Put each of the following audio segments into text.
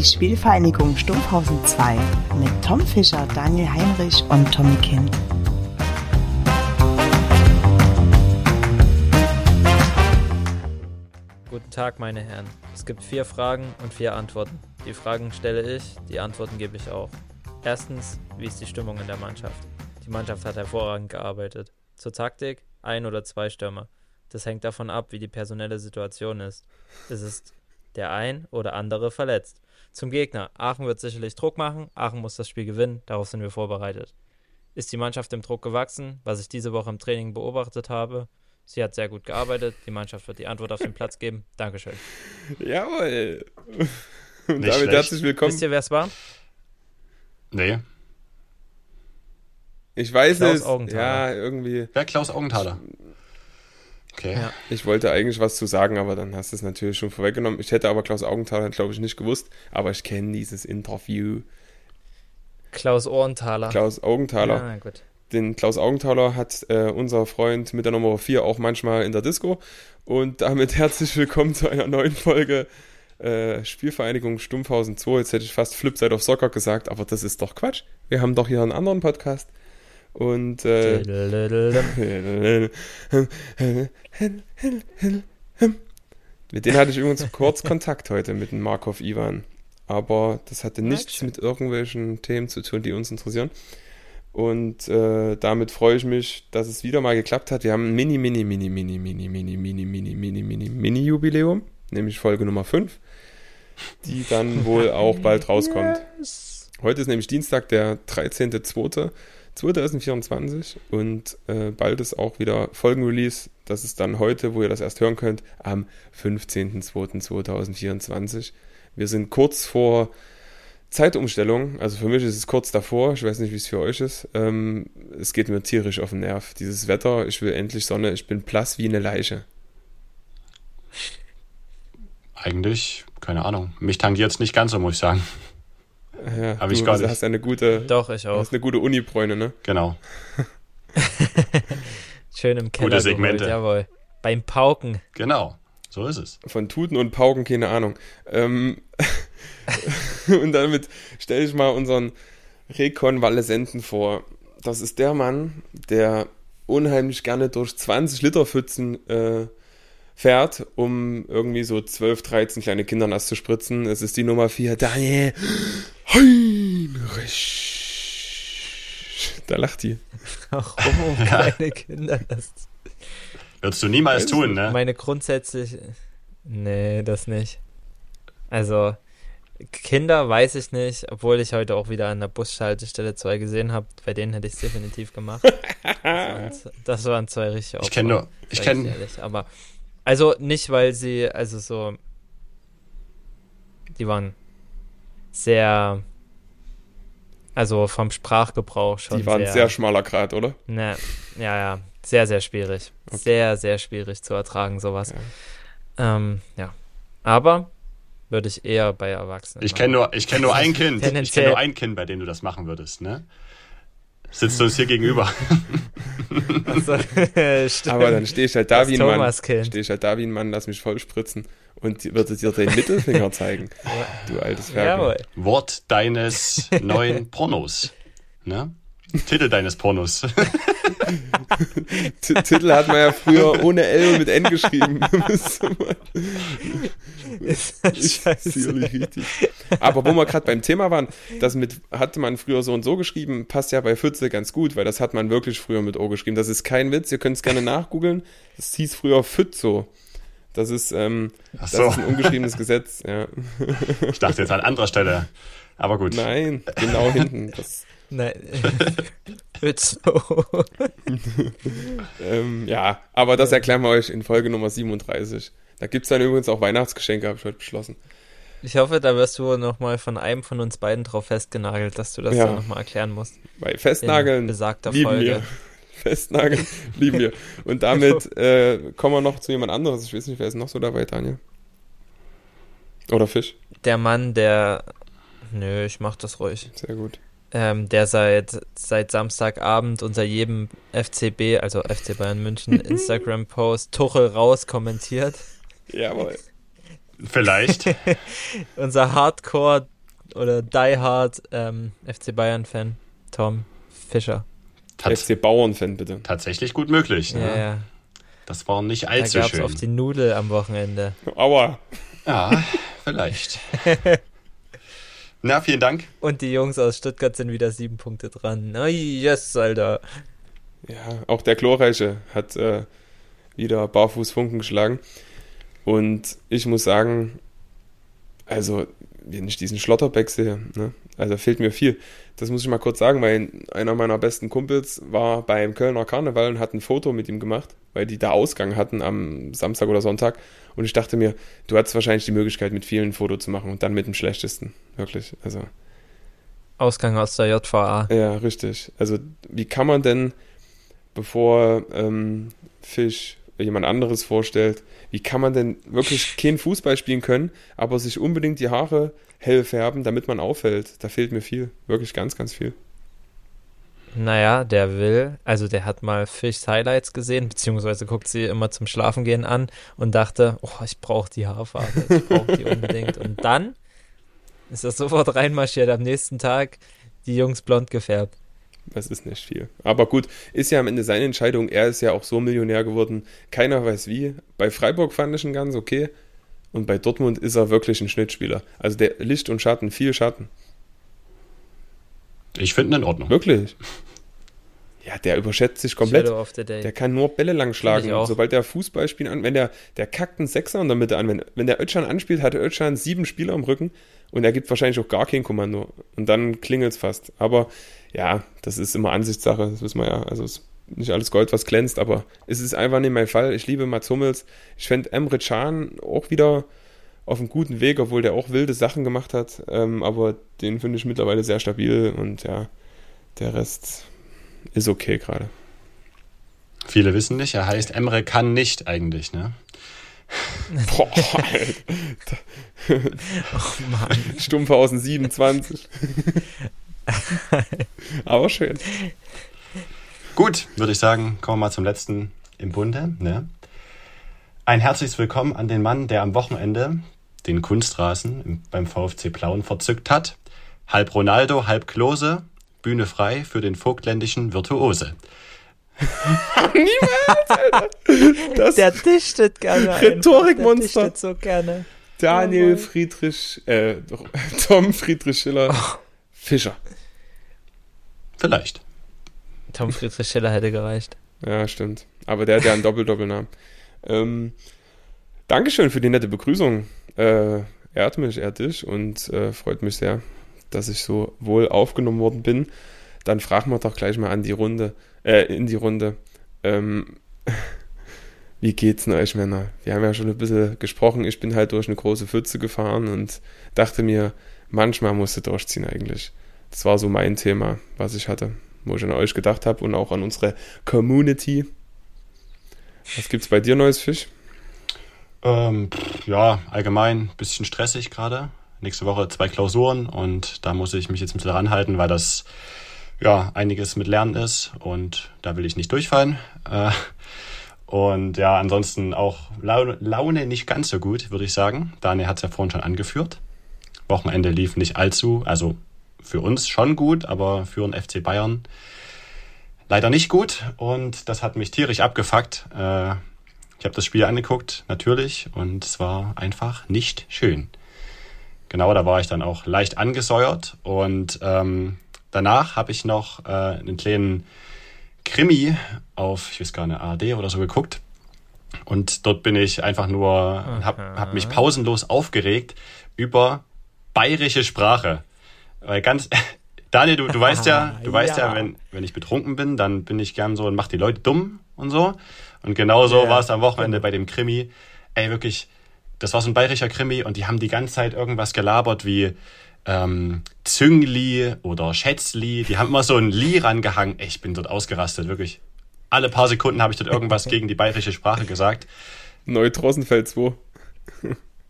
die Spielvereinigung Stumpfhausen 2 mit Tom Fischer, Daniel Heinrich und Tommy Kind. Guten Tag, meine Herren. Es gibt vier Fragen und vier Antworten. Die Fragen stelle ich, die Antworten gebe ich auch. Erstens, wie ist die Stimmung in der Mannschaft? Die Mannschaft hat hervorragend gearbeitet. Zur Taktik, ein oder zwei Stürmer. Das hängt davon ab, wie die personelle Situation ist. Es ist der ein oder andere verletzt. Zum Gegner. Aachen wird sicherlich Druck machen. Aachen muss das Spiel gewinnen. Darauf sind wir vorbereitet. Ist die Mannschaft dem Druck gewachsen, was ich diese Woche im Training beobachtet habe? Sie hat sehr gut gearbeitet. Die Mannschaft wird die Antwort auf den Platz geben. Dankeschön. Jawohl. Und damit schlecht. herzlich willkommen. Wisst ihr, wer es war? Nee. Ich weiß Klaus es. Augenthaler. Ja, irgendwie. Wer Klaus Augenthaler? Okay. Ja. Ich wollte eigentlich was zu sagen, aber dann hast du es natürlich schon vorweggenommen. Ich hätte aber Klaus Augenthaler, glaube ich, nicht gewusst, aber ich kenne dieses Interview. Klaus Augenthaler. Klaus Augenthaler. Ja, gut. Den Klaus Augenthaler hat äh, unser Freund mit der Nummer 4 auch manchmal in der Disco. Und damit herzlich willkommen zu einer neuen Folge äh, Spielvereinigung Stumpfhausen 2. Jetzt hätte ich fast Flipside of Soccer gesagt, aber das ist doch Quatsch. Wir haben doch hier einen anderen Podcast. Und äh, mit denen hatte ich übrigens kurz Kontakt heute mit dem Markov Ivan. Aber das hatte nichts mit irgendwelchen Themen zu tun, die uns interessieren. Und äh, damit freue ich mich, dass es wieder mal geklappt hat. Wir haben ein mini, mini, mini, mini, mini, mini, mini, mini, mini, mini, mini Jubiläum, nämlich Folge Nummer 5, die dann wohl auch bald rauskommt. Heute ist nämlich Dienstag, der 13.02. 2024 und äh, bald ist auch wieder Folgenrelease. Das ist dann heute, wo ihr das erst hören könnt, am 15.02.2024. Wir sind kurz vor Zeitumstellung, also für mich ist es kurz davor, ich weiß nicht, wie es für euch ist. Ähm, es geht mir tierisch auf den Nerv. Dieses Wetter, ich will endlich Sonne, ich bin blass wie eine Leiche. Eigentlich, keine Ahnung. Mich tangiert es nicht ganz so, muss ich sagen. Ja, Hab ich gar nicht. hast eine gute, Doch, ich auch. Hast eine gute Unibräune, ne? Genau. Schön im Keller. Gute Segmente. Geholt, jawohl. Beim Pauken. Genau, so ist es. Von Tuten und Pauken keine Ahnung. Ähm, und damit stelle ich mal unseren Rekonvaleszenten vor. Das ist der Mann, der unheimlich gerne durch 20 Liter Pfützen äh, fährt, um irgendwie so 12, 13 kleine Kinder nass zu spritzen. Es ist die Nummer 4, Daniel Heinrich. Da lacht die. Warum kleine Kinder nass? Würdest du niemals tun, ne? Meine grundsätzlich. Nee, das nicht. Also, Kinder weiß ich nicht, obwohl ich heute auch wieder an der Busschaltestelle zwei gesehen habe. Bei denen hätte ich es definitiv gemacht. Das waren, das waren zwei richtige Opfer. Ich kenne nur. Ich kenne. Aber also nicht, weil sie, also so, die waren sehr, also vom Sprachgebrauch schon. Die waren sehr, sehr schmaler Grad, oder? Ne, ja, ja, sehr, sehr schwierig. Okay. Sehr, sehr schwierig zu ertragen, sowas. Ja, ähm, ja. aber würde ich eher bei Erwachsenen. Ich kenne nur, ich kenne nur ein Kind. Ich kenne nur ein Kind, bei dem du das machen würdest, ne? Sitzt uns hier gegenüber. Also, Aber dann stehe ich halt da wie ein Mann. Stehe ich halt da wie ein Mann, lass mich voll spritzen und würde dir den Mittelfinger zeigen. du altes Ferkel. Wort deines neuen Pornos. Ne? Titel deines Pornos. Titel hat man ja früher ohne L und mit N geschrieben. ist scheiße. richtig. Aber wo wir gerade beim Thema waren, das mit hatte man früher so und so geschrieben, passt ja bei Pfütze ganz gut, weil das hat man wirklich früher mit O geschrieben. Das ist kein Witz, ihr könnt es gerne nachgoogeln. Das hieß früher Pfützo. Das ist, ähm, so. das ist ein ungeschriebenes Gesetz. Ja. Ich dachte jetzt an anderer Stelle. Aber gut. Nein, genau hinten. Das, Nein. so. ähm, ja, aber das erklären wir euch in Folge Nummer 37. Da gibt es dann übrigens auch Weihnachtsgeschenke, habe ich heute beschlossen. Ich hoffe, da wirst du nochmal von einem von uns beiden drauf festgenagelt, dass du das ja. dann nochmal erklären musst. Bei Festnageln besagter lieben Folge. wir. Festnageln lieben wir. Und damit äh, kommen wir noch zu jemand anderes. Ich weiß nicht, wer ist noch so dabei, Daniel? Oder Fisch? Der Mann, der... Nö, ich mach das ruhig. Sehr gut ähm, der seit, seit Samstagabend unter jedem FCB, also FC Bayern München, Instagram-Post Tuchel raus kommentiert. Jawohl. Vielleicht. Unser Hardcore oder Die Hard ähm, FC Bayern-Fan, Tom Fischer. Tats FC Bauern-Fan, bitte. Tatsächlich gut möglich. Ne? Ja, ja. Das war nicht allzu da gab's schön. auf die Nudel am Wochenende. Aua. Ja, vielleicht. Na, vielen Dank. Und die Jungs aus Stuttgart sind wieder sieben Punkte dran. Oh, yes, Alter. Ja, auch der Glorreiche hat äh, wieder barfuß Funken geschlagen. Und ich muss sagen, also, wenn ich diesen Schlotterbeck sehe, ne, also fehlt mir viel. Das muss ich mal kurz sagen, weil einer meiner besten Kumpels war beim Kölner Karneval und hat ein Foto mit ihm gemacht, weil die da Ausgang hatten am Samstag oder Sonntag. Und ich dachte mir, du hattest wahrscheinlich die Möglichkeit, mit vielen ein Foto zu machen und dann mit dem schlechtesten. Wirklich. Also. Ausgang aus der JVA. Ja, richtig. Also, wie kann man denn, bevor ähm, Fisch jemand anderes vorstellt, wie kann man denn wirklich kein Fußball spielen können, aber sich unbedingt die Haare hell färben, damit man auffällt? Da fehlt mir viel. Wirklich ganz, ganz viel. Naja, der will, also der hat mal Fischs Highlights gesehen, beziehungsweise guckt sie immer zum Schlafengehen an und dachte, oh, ich brauche die Haarfarbe, ich brauche die unbedingt. Und dann ist er sofort reinmarschiert, am nächsten Tag die Jungs blond gefärbt. Das ist nicht viel. Aber gut, ist ja am Ende seine Entscheidung. Er ist ja auch so Millionär geworden. Keiner weiß wie. Bei Freiburg fand ich ihn ganz okay. Und bei Dortmund ist er wirklich ein Schnittspieler. Also der Licht und Schatten, viel Schatten. Ich finde ihn in Ordnung. Wirklich? Ja, der überschätzt sich komplett. Der kann nur Bälle lang schlagen. Sobald der Fußball spielt an, wenn der, der kackt einen Sechser in der Mitte an. Wenn, wenn der Ötschan anspielt, hat der Ötschan sieben Spieler im Rücken und er gibt wahrscheinlich auch gar kein Kommando. Und dann klingelt es fast. Aber ja, das ist immer Ansichtssache, das wissen wir ja. Also es ist nicht alles Gold, was glänzt, aber es ist einfach nicht mein Fall. Ich liebe Mats Hummels. Ich fände Emre Can auch wieder auf einem guten Weg, obwohl der auch wilde Sachen gemacht hat. Ähm, aber den finde ich mittlerweile sehr stabil und ja, der Rest ist okay gerade. Viele wissen nicht, er heißt Emre kann nicht eigentlich, ne? Boah, Alter. oh Mann. Stumpfhausen 27. Aber schön. Gut, würde ich sagen, kommen wir mal zum letzten im Bunde. Ne? Ein herzliches Willkommen an den Mann, der am Wochenende den Kunstrasen beim VfC Plauen verzückt hat. Halb Ronaldo, halb Klose, Bühne frei für den vogtländischen Virtuose. Niemals, Alter. Das der dichtet gerne. Rhetorikmonster. Der dichtet so gerne. Daniel oh Friedrich, äh, Tom Friedrich Schiller oh. Fischer. Vielleicht. Tom Friedrich Schiller hätte gereicht. Ja, stimmt. Aber der hat ja einen Doppel-Doppelnamen. ähm, Dankeschön für die nette Begrüßung. Äh, ehrt mich, ehrt dich und äh, freut mich sehr, dass ich so wohl aufgenommen worden bin. Dann fragen wir doch gleich mal an die Runde, äh, in die Runde. Ähm, wie geht's denn euch Männer? Wir haben ja schon ein bisschen gesprochen. Ich bin halt durch eine große Pfütze gefahren und dachte mir, manchmal musst du durchziehen eigentlich. Das war so mein Thema, was ich hatte, wo ich an euch gedacht habe und auch an unsere Community. Was gibt's bei dir Neues, Fisch? Ähm, ja, allgemein ein bisschen stressig gerade. Nächste Woche zwei Klausuren und da muss ich mich jetzt ein bisschen ranhalten, weil das ja einiges mit Lernen ist und da will ich nicht durchfallen. Äh, und ja, ansonsten auch Laune, Laune nicht ganz so gut, würde ich sagen. Daniel hat es ja vorhin schon angeführt. Wochenende lief nicht allzu, also für uns schon gut, aber für den FC Bayern leider nicht gut. Und das hat mich tierisch abgefuckt. Äh, ich habe das Spiel angeguckt, natürlich, und es war einfach nicht schön. Genau, da war ich dann auch leicht angesäuert. Und ähm, danach habe ich noch äh, einen kleinen Krimi auf, ich weiß gar nicht, ARD oder so geguckt. Und dort bin ich einfach nur, habe hab mich pausenlos aufgeregt über bayerische Sprache. Weil ganz, Daniel, du, du weißt ja, du weißt ja, ja wenn, wenn ich betrunken bin, dann bin ich gern so und mach die Leute dumm und so. Und genau so yeah. war es am Wochenende bei dem Krimi. Ey, wirklich, das war so ein bayerischer Krimi und die haben die ganze Zeit irgendwas gelabert wie ähm, Züngli oder Schätzli. Die haben immer so ein Li rangehangen. Ey, ich bin dort ausgerastet, wirklich. Alle paar Sekunden habe ich dort irgendwas gegen die bayerische Sprache gesagt. Neutrossenfeld 2.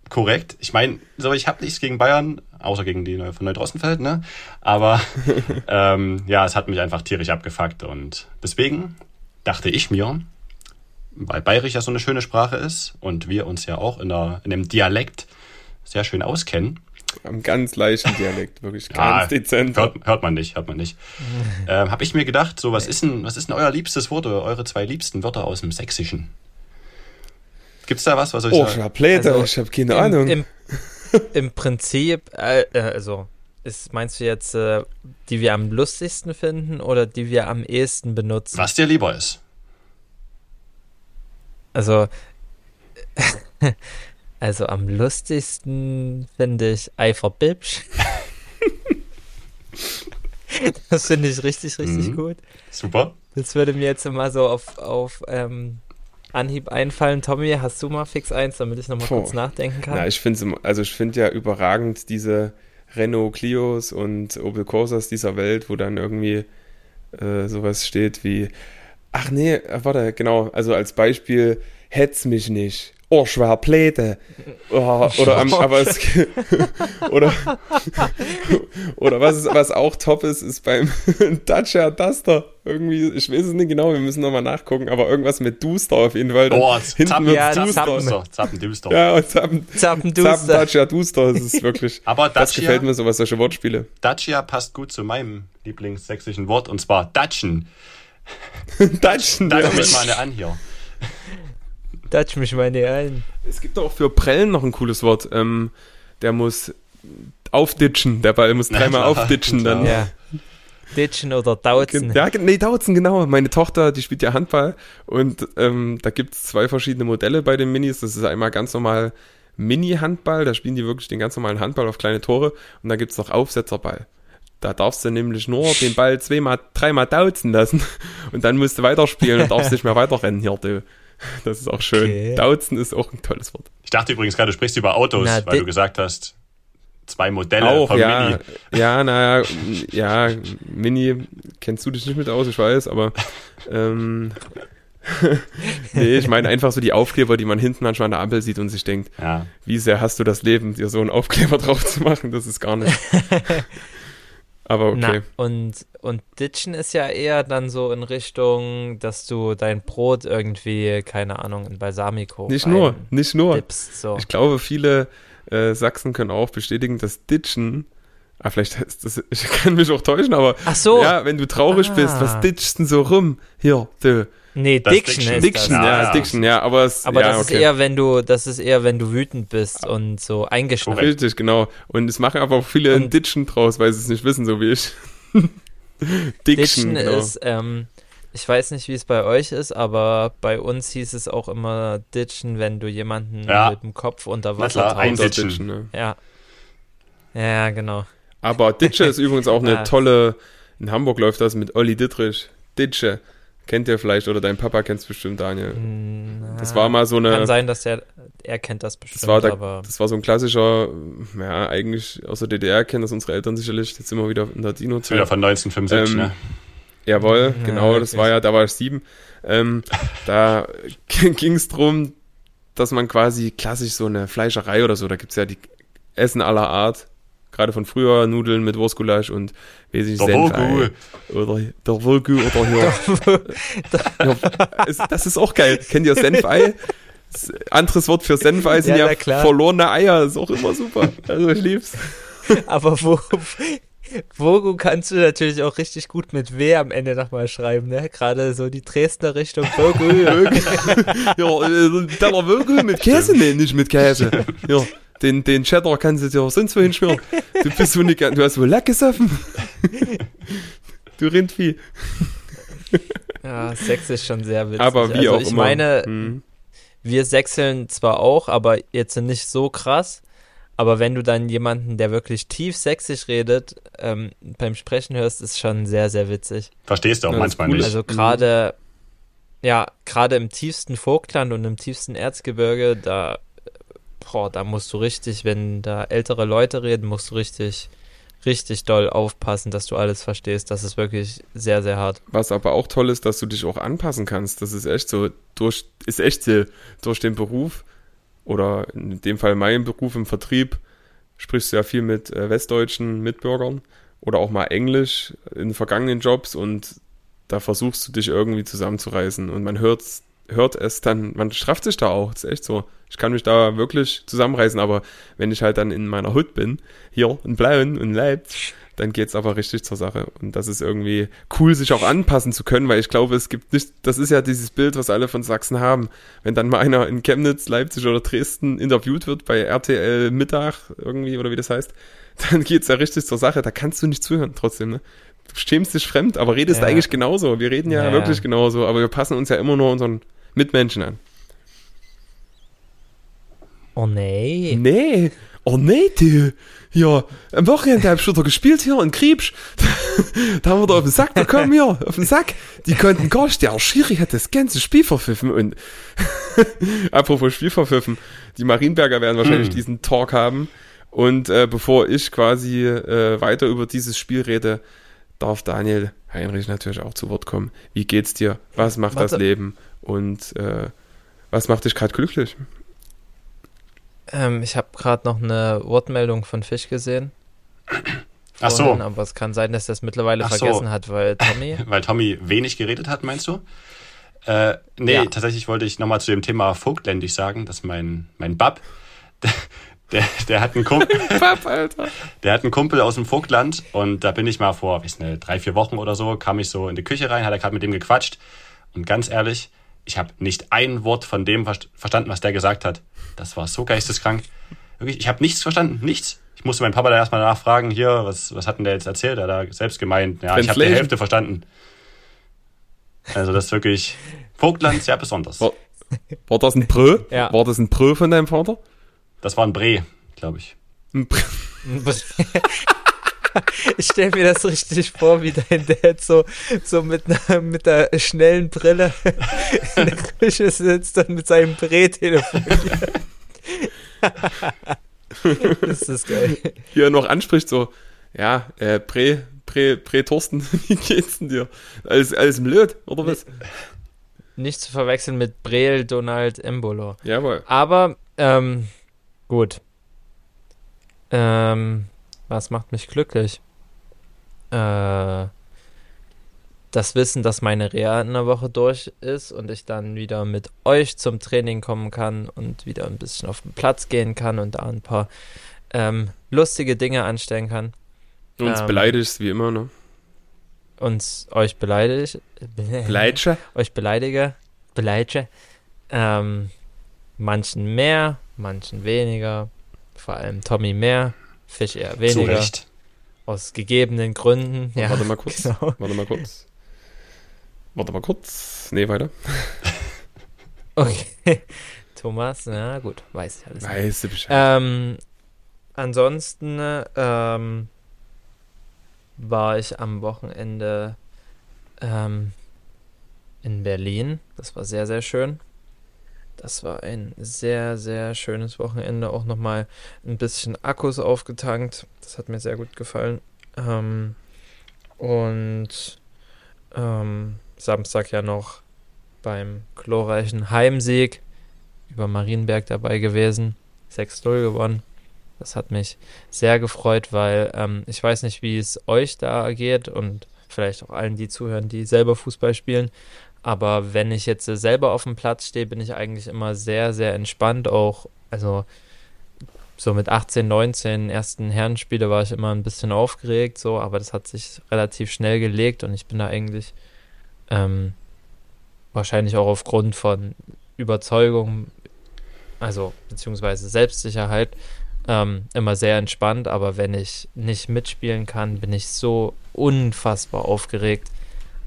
Korrekt. Ich meine, so ich habe nichts gegen Bayern, außer gegen die von Neudrossenfeld, ne? Aber ähm, ja, es hat mich einfach tierisch abgefuckt und deswegen dachte ich mir, weil Bayerisch ja so eine schöne Sprache ist und wir uns ja auch in, der, in dem Dialekt sehr schön auskennen. Am ganz leichten Dialekt, wirklich Ja, ganz dezent. Hört, hört man nicht, hört man nicht. ähm, Habe ich mir gedacht, so was ist denn, was ist denn euer liebstes Wort oder eure zwei liebsten Wörter aus dem Sächsischen? Gibt's da was, was euch Oh, da- Schabläte, Also, ich habe keine Im, Ahnung. im, im Prinzip, äh, äh, also, ist, meinst du jetzt, äh, die wir am lustigsten finden oder die wir am ehesten benutzen? was dir lieber ist? Also, also am lustigsten finde ich Eiferbibsch. das finde ich richtig, richtig Mhm. gut. Super. Das würde mir jetzt mal so auf, auf ähm, Anhieb einfallen. Tommy, hast du mal fix eins, damit ich nochmal kurz nachdenken kann? Na, ich finde also ich finde ja überragend diese Renault Clios und Opel Corsas dieser Welt, wo dann irgendwie äh, sowas steht wie, ach nee, äh, warte, genau, also als Beispiel, hetz mich nicht. Oh, schwer Pläte. Oh, oder am, aber es, oder, oder was, ist, was auch top ist, ist beim Dacia Duster. Irgendwie, ich weiß es nicht genau, wir müssen nochmal nachgucken, aber irgendwas mit Duster auf jeden Fall. Dann Oh, hinten Zappen, ja, Duster. Zappen. Zappen, Düster. Ja, und Zappen, Zappen Zappenduster. Dacia Duster, das ist wirklich. Aber das Dacia- gefällt mir sowas, solche Wortspiele. Dacia passt gut zu meinem lieblingssächsischen Wort und zwar Datschen. Datschen, Da ja. mal eine an hier. Datsch mich mal nicht ein. Es gibt auch für Prellen noch ein cooles Wort. Ähm, der muss aufditschen, der Ball muss dreimal aufditschen dann. Ja. Ditchen oder Dauzen. Ja, nee, Dautzen, genau. Meine Tochter, die spielt ja Handball und ähm, da gibt es zwei verschiedene Modelle bei den Minis. Das ist einmal ganz normal Mini-Handball, da spielen die wirklich den ganz normalen Handball auf kleine Tore und da gibt es noch Aufsetzerball. Da darfst du nämlich nur den Ball zweimal, dreimal dauzen lassen und dann musst du weiterspielen und darfst nicht mehr weiterrennen hier, du. Das ist auch schön. Okay. Dauzen ist auch ein tolles Wort. Ich dachte übrigens gerade, du sprichst über Autos, Na, weil du gesagt hast, zwei Modelle Auch, vom ja. Mini. Ja, naja, ja, Mini, kennst du dich nicht mit aus, ich weiß, aber ähm, nee, ich meine einfach so die Aufkleber, die man hinten manchmal an der Ampel sieht und sich denkt, Ja. wie sehr hast du das Leben, dir so einen Aufkleber drauf zu machen, das ist gar nicht. Aber okay. Na, und, und Ditchen ist ja eher dann so in Richtung, dass du dein Brot irgendwie, keine Ahnung, in Balsamico nicht nur, nicht nur. dippst, so. Ich glaube, viele äh, Sachsen können auch bestätigen, dass Ditchen, ah, vielleicht ist das, ich kann mich auch täuschen, aber Ach so, ja, wenn du traurig Ah. bist, was ditchst denn so rum? Hier, du. Nee, Das Diction, Diction. ist Diction, das. ja, ja. Diction, ja, aber es, Aber ja, das okay. ist eher, wenn du, das ist eher, wenn du wütend bist und so eingeschnappt. Richtig, genau. Und es machen aber auch viele ein Und- Ditchen draus, weil sie es nicht wissen, so wie ich. Diction, Ditchen genau. ist, ähm, ich weiß nicht, wie es bei euch ist, aber bei uns hieß es auch immer Ditchen, wenn du jemanden Ja. mit dem Kopf unter Wasser tauchst. ein- Unter Ditchen. ne? Ja. Ja, genau. Aber Ditsche ist übrigens auch eine Ja. tolle, in Hamburg läuft das mit Olli Dittrich. Ditsche. Kennt ihr vielleicht oder dein Papa kennt es bestimmt, Daniel. Das war mal so eine, Kann sein, dass der, er kennt das bestimmt, das war, der, aber das war so ein klassischer, ja, eigentlich aus der DDR kennen das unsere Eltern sicherlich. Jetzt sind wir wieder in der Ist wieder Dino-Zeit. von 1975, Ähm, ne? Jawohl, Ja, genau, das war ja, da war ich sieben. Ähm, da ging es drum, dass man quasi klassisch so eine Fleischerei oder so, da gibt's ja die Essen aller Art, gerade von früher, Nudeln mit Wurstgulasch und weiß ich, Der Senfei. Wogu. Oder der Wogu oder hier. ja, das ist auch geil. Kennt ihr Senfei? Anderes Wort für Senfei sind Ja, ja, klar. verlorene Eier, ist auch immer super. Also ich lieb's. Aber wo, Vogu kannst du natürlich auch richtig gut mit W am Ende nochmal schreiben, ne? Gerade so die Dresdner Richtung Vogu. ja, äh, Teller mit Käse? Nee, nicht mit Käse. Ja, den, den Cheddar kannst du dir sonst wohin schmieren. Du bist so nicht, du hast wohl Lack gesoffen. Du Rindvieh. ja, Sex ist schon sehr witzig. Aber wie also auch ich immer. meine, Hm. wir sechseln zwar auch, aber jetzt nicht so krass. Aber wenn du dann jemanden, der wirklich tief sächsisch redet, ähm, beim Sprechen hörst, ist schon sehr, sehr witzig. Verstehst du auch Ja, manchmal cool. nicht. Also gerade, ja, gerade im tiefsten Vogtland und im tiefsten Erzgebirge, da, boah, da musst du richtig, wenn da ältere Leute reden, musst du richtig, richtig doll aufpassen, dass du alles verstehst. Das ist wirklich sehr, sehr hart. Was aber auch toll ist, dass du dich auch anpassen kannst. Das ist echt so, durch, ist echt so, durch den Beruf oder in dem Fall mein Beruf im Vertrieb, sprichst du ja viel mit äh, westdeutschen Mitbürgern oder auch mal Englisch in vergangenen Jobs und da versuchst du dich irgendwie zusammenzureißen und man hört hört es dann, man strafft sich da auch, das ist echt so. Ich kann mich da wirklich zusammenreißen, aber wenn ich halt dann in meiner Hut bin, hier in Blauen und Leipzig, dann geht's aber richtig zur Sache. Und das ist irgendwie cool, sich auch anpassen zu können, weil ich glaube, es gibt nicht, das ist ja dieses Bild, was alle von Sachsen haben. Wenn dann mal einer in Chemnitz, Leipzig oder Dresden interviewt wird bei RTL Mittag irgendwie oder wie das heißt, dann geht's ja richtig zur Sache. Da kannst du nicht zuhören trotzdem, ne? Du schämst dich fremd, aber redest Ja. eigentlich genauso. Wir reden ja, Ja. wirklich genauso, aber wir passen uns ja immer nur unseren Mitmenschen an. Oh nee. Nee. Oh nee, du. Ja, am Wochenende hab ich wieder gespielt hier in Kriebsch. da haben wir da auf den Sack bekommen hier, auf den Sack. Die konnten gar nicht, der Schiri hat das ganze Spiel verpfiffen und apropos Spiel verpfiffen, die Marienberger werden wahrscheinlich Hm. diesen Talk haben und äh, bevor ich quasi äh, weiter über dieses Spiel rede, darf Daniel Heinrich natürlich auch zu Wort kommen. Wie geht's dir? Was macht das Warte. Leben? Und äh, was macht dich gerade glücklich? Ähm, ich habe gerade noch eine Wortmeldung von Fisch gesehen. Ach so. Vorhin, Aber es kann sein, dass er es mittlerweile Ach so. vergessen hat, weil Tommy. Weil Tommy wenig geredet hat, meinst du? Äh, nee, Ja. tatsächlich wollte ich nochmal zu dem Thema Vogtländisch sagen, dass mein, mein Bab, der, der, der hat einen Kumpel, Papp, Alter. der hat einen Kumpel aus dem Vogtland und da bin ich mal vor, weiß nicht, drei, vier Wochen oder so, kam ich so in die Küche rein, hat er gerade mit dem gequatscht und ganz ehrlich, ich habe nicht ein Wort von dem verst- verstanden, was der gesagt hat. Das war so geisteskrank. Wirklich, ich habe nichts verstanden, nichts. Ich musste meinen Papa da erstmal nachfragen, hier, was, was hat denn der jetzt erzählt? Er hat da selbst gemeint, ja, ich habe die. Hälfte verstanden. Also das ist wirklich Vogtland sehr besonders. War, war das ein Prö? Ja. War das ein Prö von deinem Vater? Das war ein Bre, glaube ich. Ein Prö. Ich stelle mir das richtig vor, wie dein Dad so, so mit einer mit der schnellen Brille in der Küche sitzt und mit seinem Brett telefoniert. das ist geil. Hier noch anspricht so, ja, äh, Prä, Prä, Prä Thorsten, wie geht's denn dir? Alles, alles blöd, oder was? Nicht zu verwechseln mit Breel Donald Embolo. Jawohl. Aber, ähm, gut. Ähm, was macht mich glücklich? Äh, das Wissen, dass meine Reha in der Woche durch ist und ich dann wieder mit euch zum Training kommen kann und wieder ein bisschen auf den Platz gehen kann und da ein paar ähm, lustige Dinge anstellen kann. Du uns Ähm. beleidigst, wie immer, ne? Und euch beleidige. Beleidsche? euch beleidige, beleidige, ähm, manchen mehr, manchen weniger, vor allem Tommy mehr, Fisch eher Zu weniger, Recht. aus gegebenen Gründen. Ja, Warte mal kurz. Genau. Warte mal kurz. Warte mal kurz. Nee, weiter. Okay. Thomas, na gut, weiß ich alles. Weißt du Bescheid. Ähm, ansonsten ähm, war ich am Wochenende ähm, in Berlin. Das war sehr, sehr schön. Das war ein sehr, sehr schönes Wochenende. Auch nochmal ein bisschen Akkus aufgetankt. Das hat mir sehr gut gefallen. Ähm, und ähm, Samstag ja noch beim glorreichen Heimsieg über Marienberg dabei gewesen. 6-0 gewonnen. Das hat mich sehr gefreut, weil ähm, ich weiß nicht, wie es euch da geht und vielleicht auch allen, die zuhören, die selber Fußball spielen. Aber wenn ich jetzt selber auf dem Platz stehe, bin ich eigentlich immer sehr, sehr entspannt. Auch, also so mit 18, 19 ersten Herrenspiele war ich immer ein bisschen aufgeregt, so, aber das hat sich relativ schnell gelegt und ich bin da eigentlich ähm, wahrscheinlich auch aufgrund von Überzeugung, also beziehungsweise Selbstsicherheit, ähm, immer sehr entspannt, aber wenn ich nicht mitspielen kann, bin ich so unfassbar aufgeregt.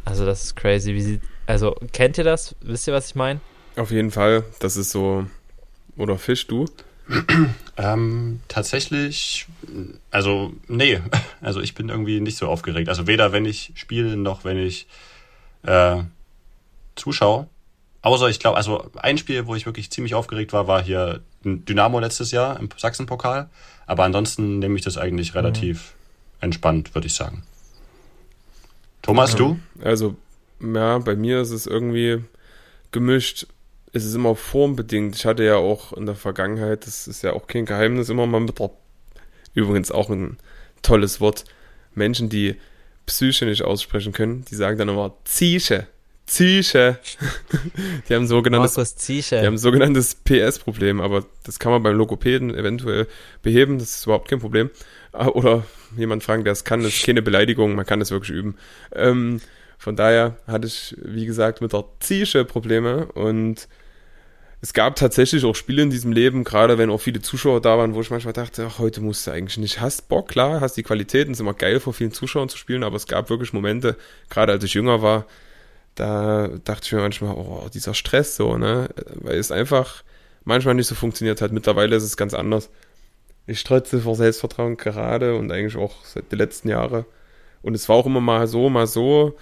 Also das ist crazy. Wie also kennt ihr das? Wisst ihr, was ich meine? Auf jeden Fall. Das ist so. Oder Fisch, du? Ähm, tatsächlich, also nee, also ich bin irgendwie nicht so aufgeregt. Also weder wenn ich spiele noch wenn ich äh, zuschaue. Außer ich glaube, also ein Spiel, wo ich wirklich ziemlich aufgeregt war, war hier Dynamo letztes Jahr im Sachsenpokal. Aber ansonsten nehme ich das eigentlich relativ entspannt, würde ich sagen. Thomas, du? Also, ja, bei mir ist es irgendwie gemischt. Es ist immer formbedingt. Ich hatte ja auch in der Vergangenheit, das ist ja auch kein Geheimnis, immer mal mit der, übrigens auch ein tolles Wort, Menschen, die Psyche nicht aussprechen können, die sagen dann immer Zische, Zieche. die haben sogenanntes, Markus Zieche. die haben sogenanntes PS-Problem, aber das kann man beim Logopäden eventuell beheben, das ist überhaupt kein Problem. Ah, Oder jemand fragen, der es kann, das ist keine Beleidigung, man kann das wirklich üben. Ähm, von daher hatte ich, wie gesagt, mit der Zieche Probleme und es gab tatsächlich auch Spiele in diesem Leben, gerade wenn auch viele Zuschauer da waren, wo ich manchmal dachte, ach, heute musst du eigentlich nicht. Hast Bock, klar, hast die Qualitäten, ist immer geil, vor vielen Zuschauern zu spielen, aber es gab wirklich Momente, gerade als ich jünger war, da dachte ich mir manchmal, oh, dieser Stress so, ne? Weil es einfach manchmal nicht so funktioniert hat. Mittlerweile ist es ganz anders. Ich strotze vor Selbstvertrauen gerade und eigentlich auch seit den letzten Jahren. Und es war auch immer mal so, mal so.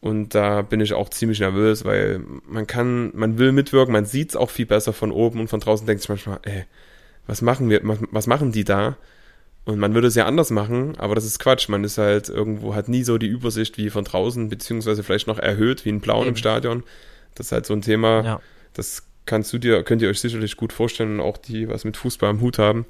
Und da bin ich auch ziemlich nervös, weil man kann, man will mitwirken, man sieht es auch viel besser von oben und von draußen denkt sich manchmal, ey, was machen wir, was, machen die da? Und man würde es ja anders machen, aber das ist Quatsch. Man ist halt irgendwo, hat nie so die Übersicht wie von draußen, beziehungsweise vielleicht noch erhöht wie ein Blauen im Eben. Stadion. Das ist halt so ein Thema, Ja. das kannst du dir, könnt ihr euch sicherlich gut vorstellen, auch die, was mit Fußball am Hut haben.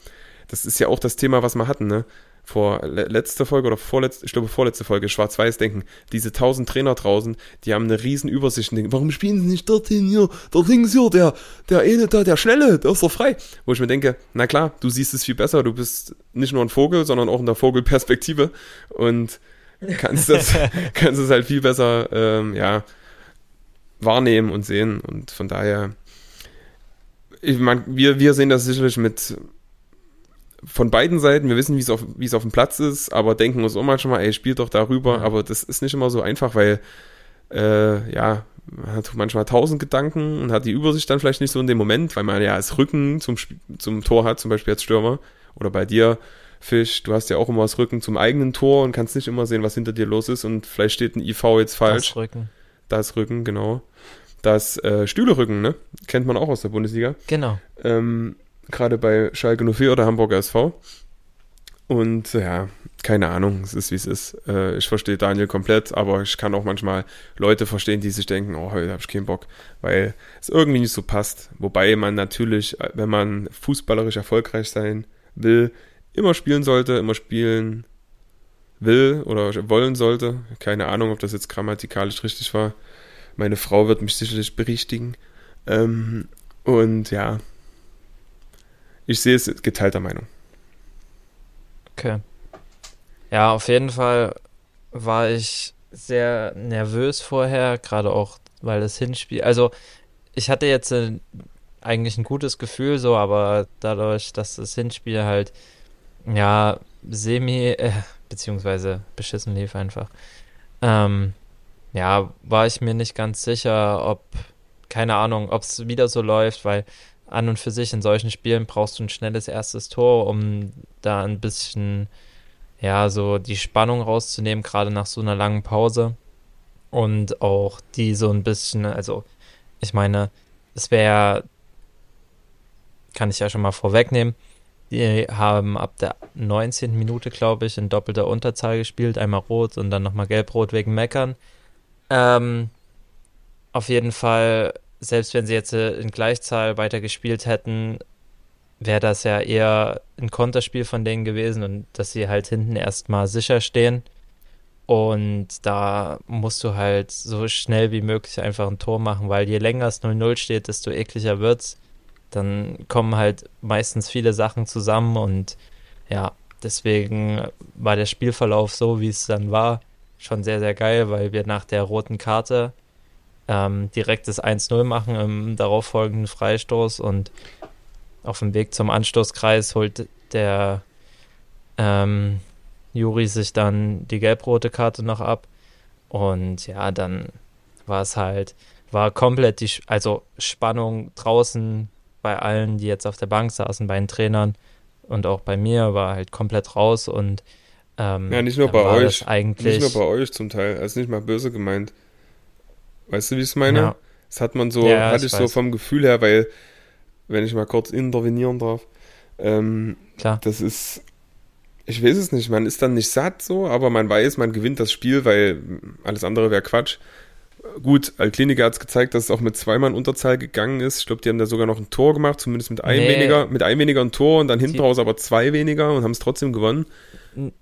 Das ist ja auch das Thema, was wir hatten, ne? Vor le letzter Folge oder vorletzte, ich glaube vorletzte Folge, Schwarz-Weiß-Denken. Diese tausend Trainer draußen, die haben eine riesen Übersicht und denken, warum spielen sie nicht dorthin hier, dort links hier, der, der eine da, der Schnelle, der ist doch frei. Wo ich mir denke, na klar, du siehst es viel besser, du bist nicht nur ein Vogel, sondern auch in der Vogelperspektive und kannst das, kannst es halt viel besser, ähm, ja, wahrnehmen und sehen und von daher, ich mein, wir, wir sehen das sicherlich mit von beiden Seiten, wir wissen, wie es auf, wie es auf dem Platz ist, aber denken uns auch manchmal, ey, spielt doch darüber, aber das ist nicht immer so einfach, weil, äh, ja, man hat manchmal tausend Gedanken und hat die Übersicht dann vielleicht nicht so in dem Moment, weil man ja als Rücken zum, Sp- zum Tor hat, zum Beispiel als Stürmer, oder bei dir, Fisch, du hast ja auch immer das Rücken zum eigenen Tor und kannst nicht immer sehen, was hinter dir los ist und vielleicht steht ein IV jetzt falsch. Das Rücken. Das Rücken, genau. Das äh, Stühlerücken, ne? Kennt man auch aus der Bundesliga. Genau. Ähm, Gerade bei Schalke 04 oder Hamburger SV. Und ja, keine Ahnung, es ist wie es ist. Äh, ich verstehe Daniel komplett, aber ich kann auch manchmal Leute verstehen, die sich denken, oh, heute habe ich keinen Bock, weil es irgendwie nicht so passt. Wobei man natürlich, äh, wenn man fußballerisch erfolgreich sein will, immer spielen sollte, immer spielen will oder wollen sollte. Keine Ahnung, ob das jetzt grammatikalisch richtig war. Meine Frau wird mich sicherlich berichtigen. Ähm, und ja, ich sehe es geteilter Meinung. Okay. Ja, auf jeden Fall war ich sehr nervös vorher, gerade auch, weil das Hinspiel, also ich hatte jetzt äh, eigentlich ein gutes Gefühl so, aber dadurch, dass das Hinspiel halt, ja, semi, äh, beziehungsweise beschissen lief einfach, ähm, ja, war ich mir nicht ganz sicher, ob, keine Ahnung, ob es wieder so läuft, weil an und für sich in solchen Spielen brauchst du ein schnelles erstes Tor, um da ein bisschen, ja, so die Spannung rauszunehmen, gerade nach so einer langen Pause. Und auch die so ein bisschen, also, ich meine, es wäre, kann ich ja schon mal vorwegnehmen, die haben ab der 19. Minute, glaube ich, in doppelter Unterzahl gespielt, einmal rot und dann nochmal gelb-rot wegen Meckern. Ähm, auf jeden Fall, selbst wenn sie jetzt äh, in Gleichzahl weitergespielt hätten, wäre das ja eher ein Konterspiel von denen gewesen und dass sie halt hinten erstmal sicher stehen. Und da musst du halt so schnell wie möglich einfach ein Tor machen, weil je länger es 0-0 steht, desto ekliger wird's. Dann kommen halt meistens viele Sachen zusammen und ja, deswegen war der Spielverlauf so, wie es dann war, schon sehr, sehr geil, weil wir nach der roten Karte ähm, direkt das 1-0 machen im darauffolgenden Freistoß und auf dem Weg zum Anstoßkreis holt der ähm, Juri sich dann die gelb-rote Karte noch ab. Und ja, dann war es halt, war komplett die, also Spannung draußen bei allen, die jetzt auf der Bank saßen, bei den Trainern und auch bei mir, war halt komplett raus und ähm, Ja, nicht nur bei euch. Eigentlich, Nicht nur bei euch zum Teil, also nicht mal böse gemeint. Weißt du, wie ich es meine? Ja. Das hat man so, Ja, hatte ich ich so vom Gefühl her, weil, wenn ich mal kurz intervenieren darf, ähm, klar. das ist, ich weiß es nicht, man ist dann nicht satt so, aber man weiß, man gewinnt das Spiel, weil alles andere wäre Quatsch. Gut, Alkliniker hat es gezeigt, dass es auch mit zweimal Unterzahl gegangen ist. Ich glaube, die haben da sogar noch ein Tor gemacht, zumindest mit einem Nee. weniger, mit einem weniger ein Tor und dann hinten raus aber zwei weniger und haben es trotzdem gewonnen.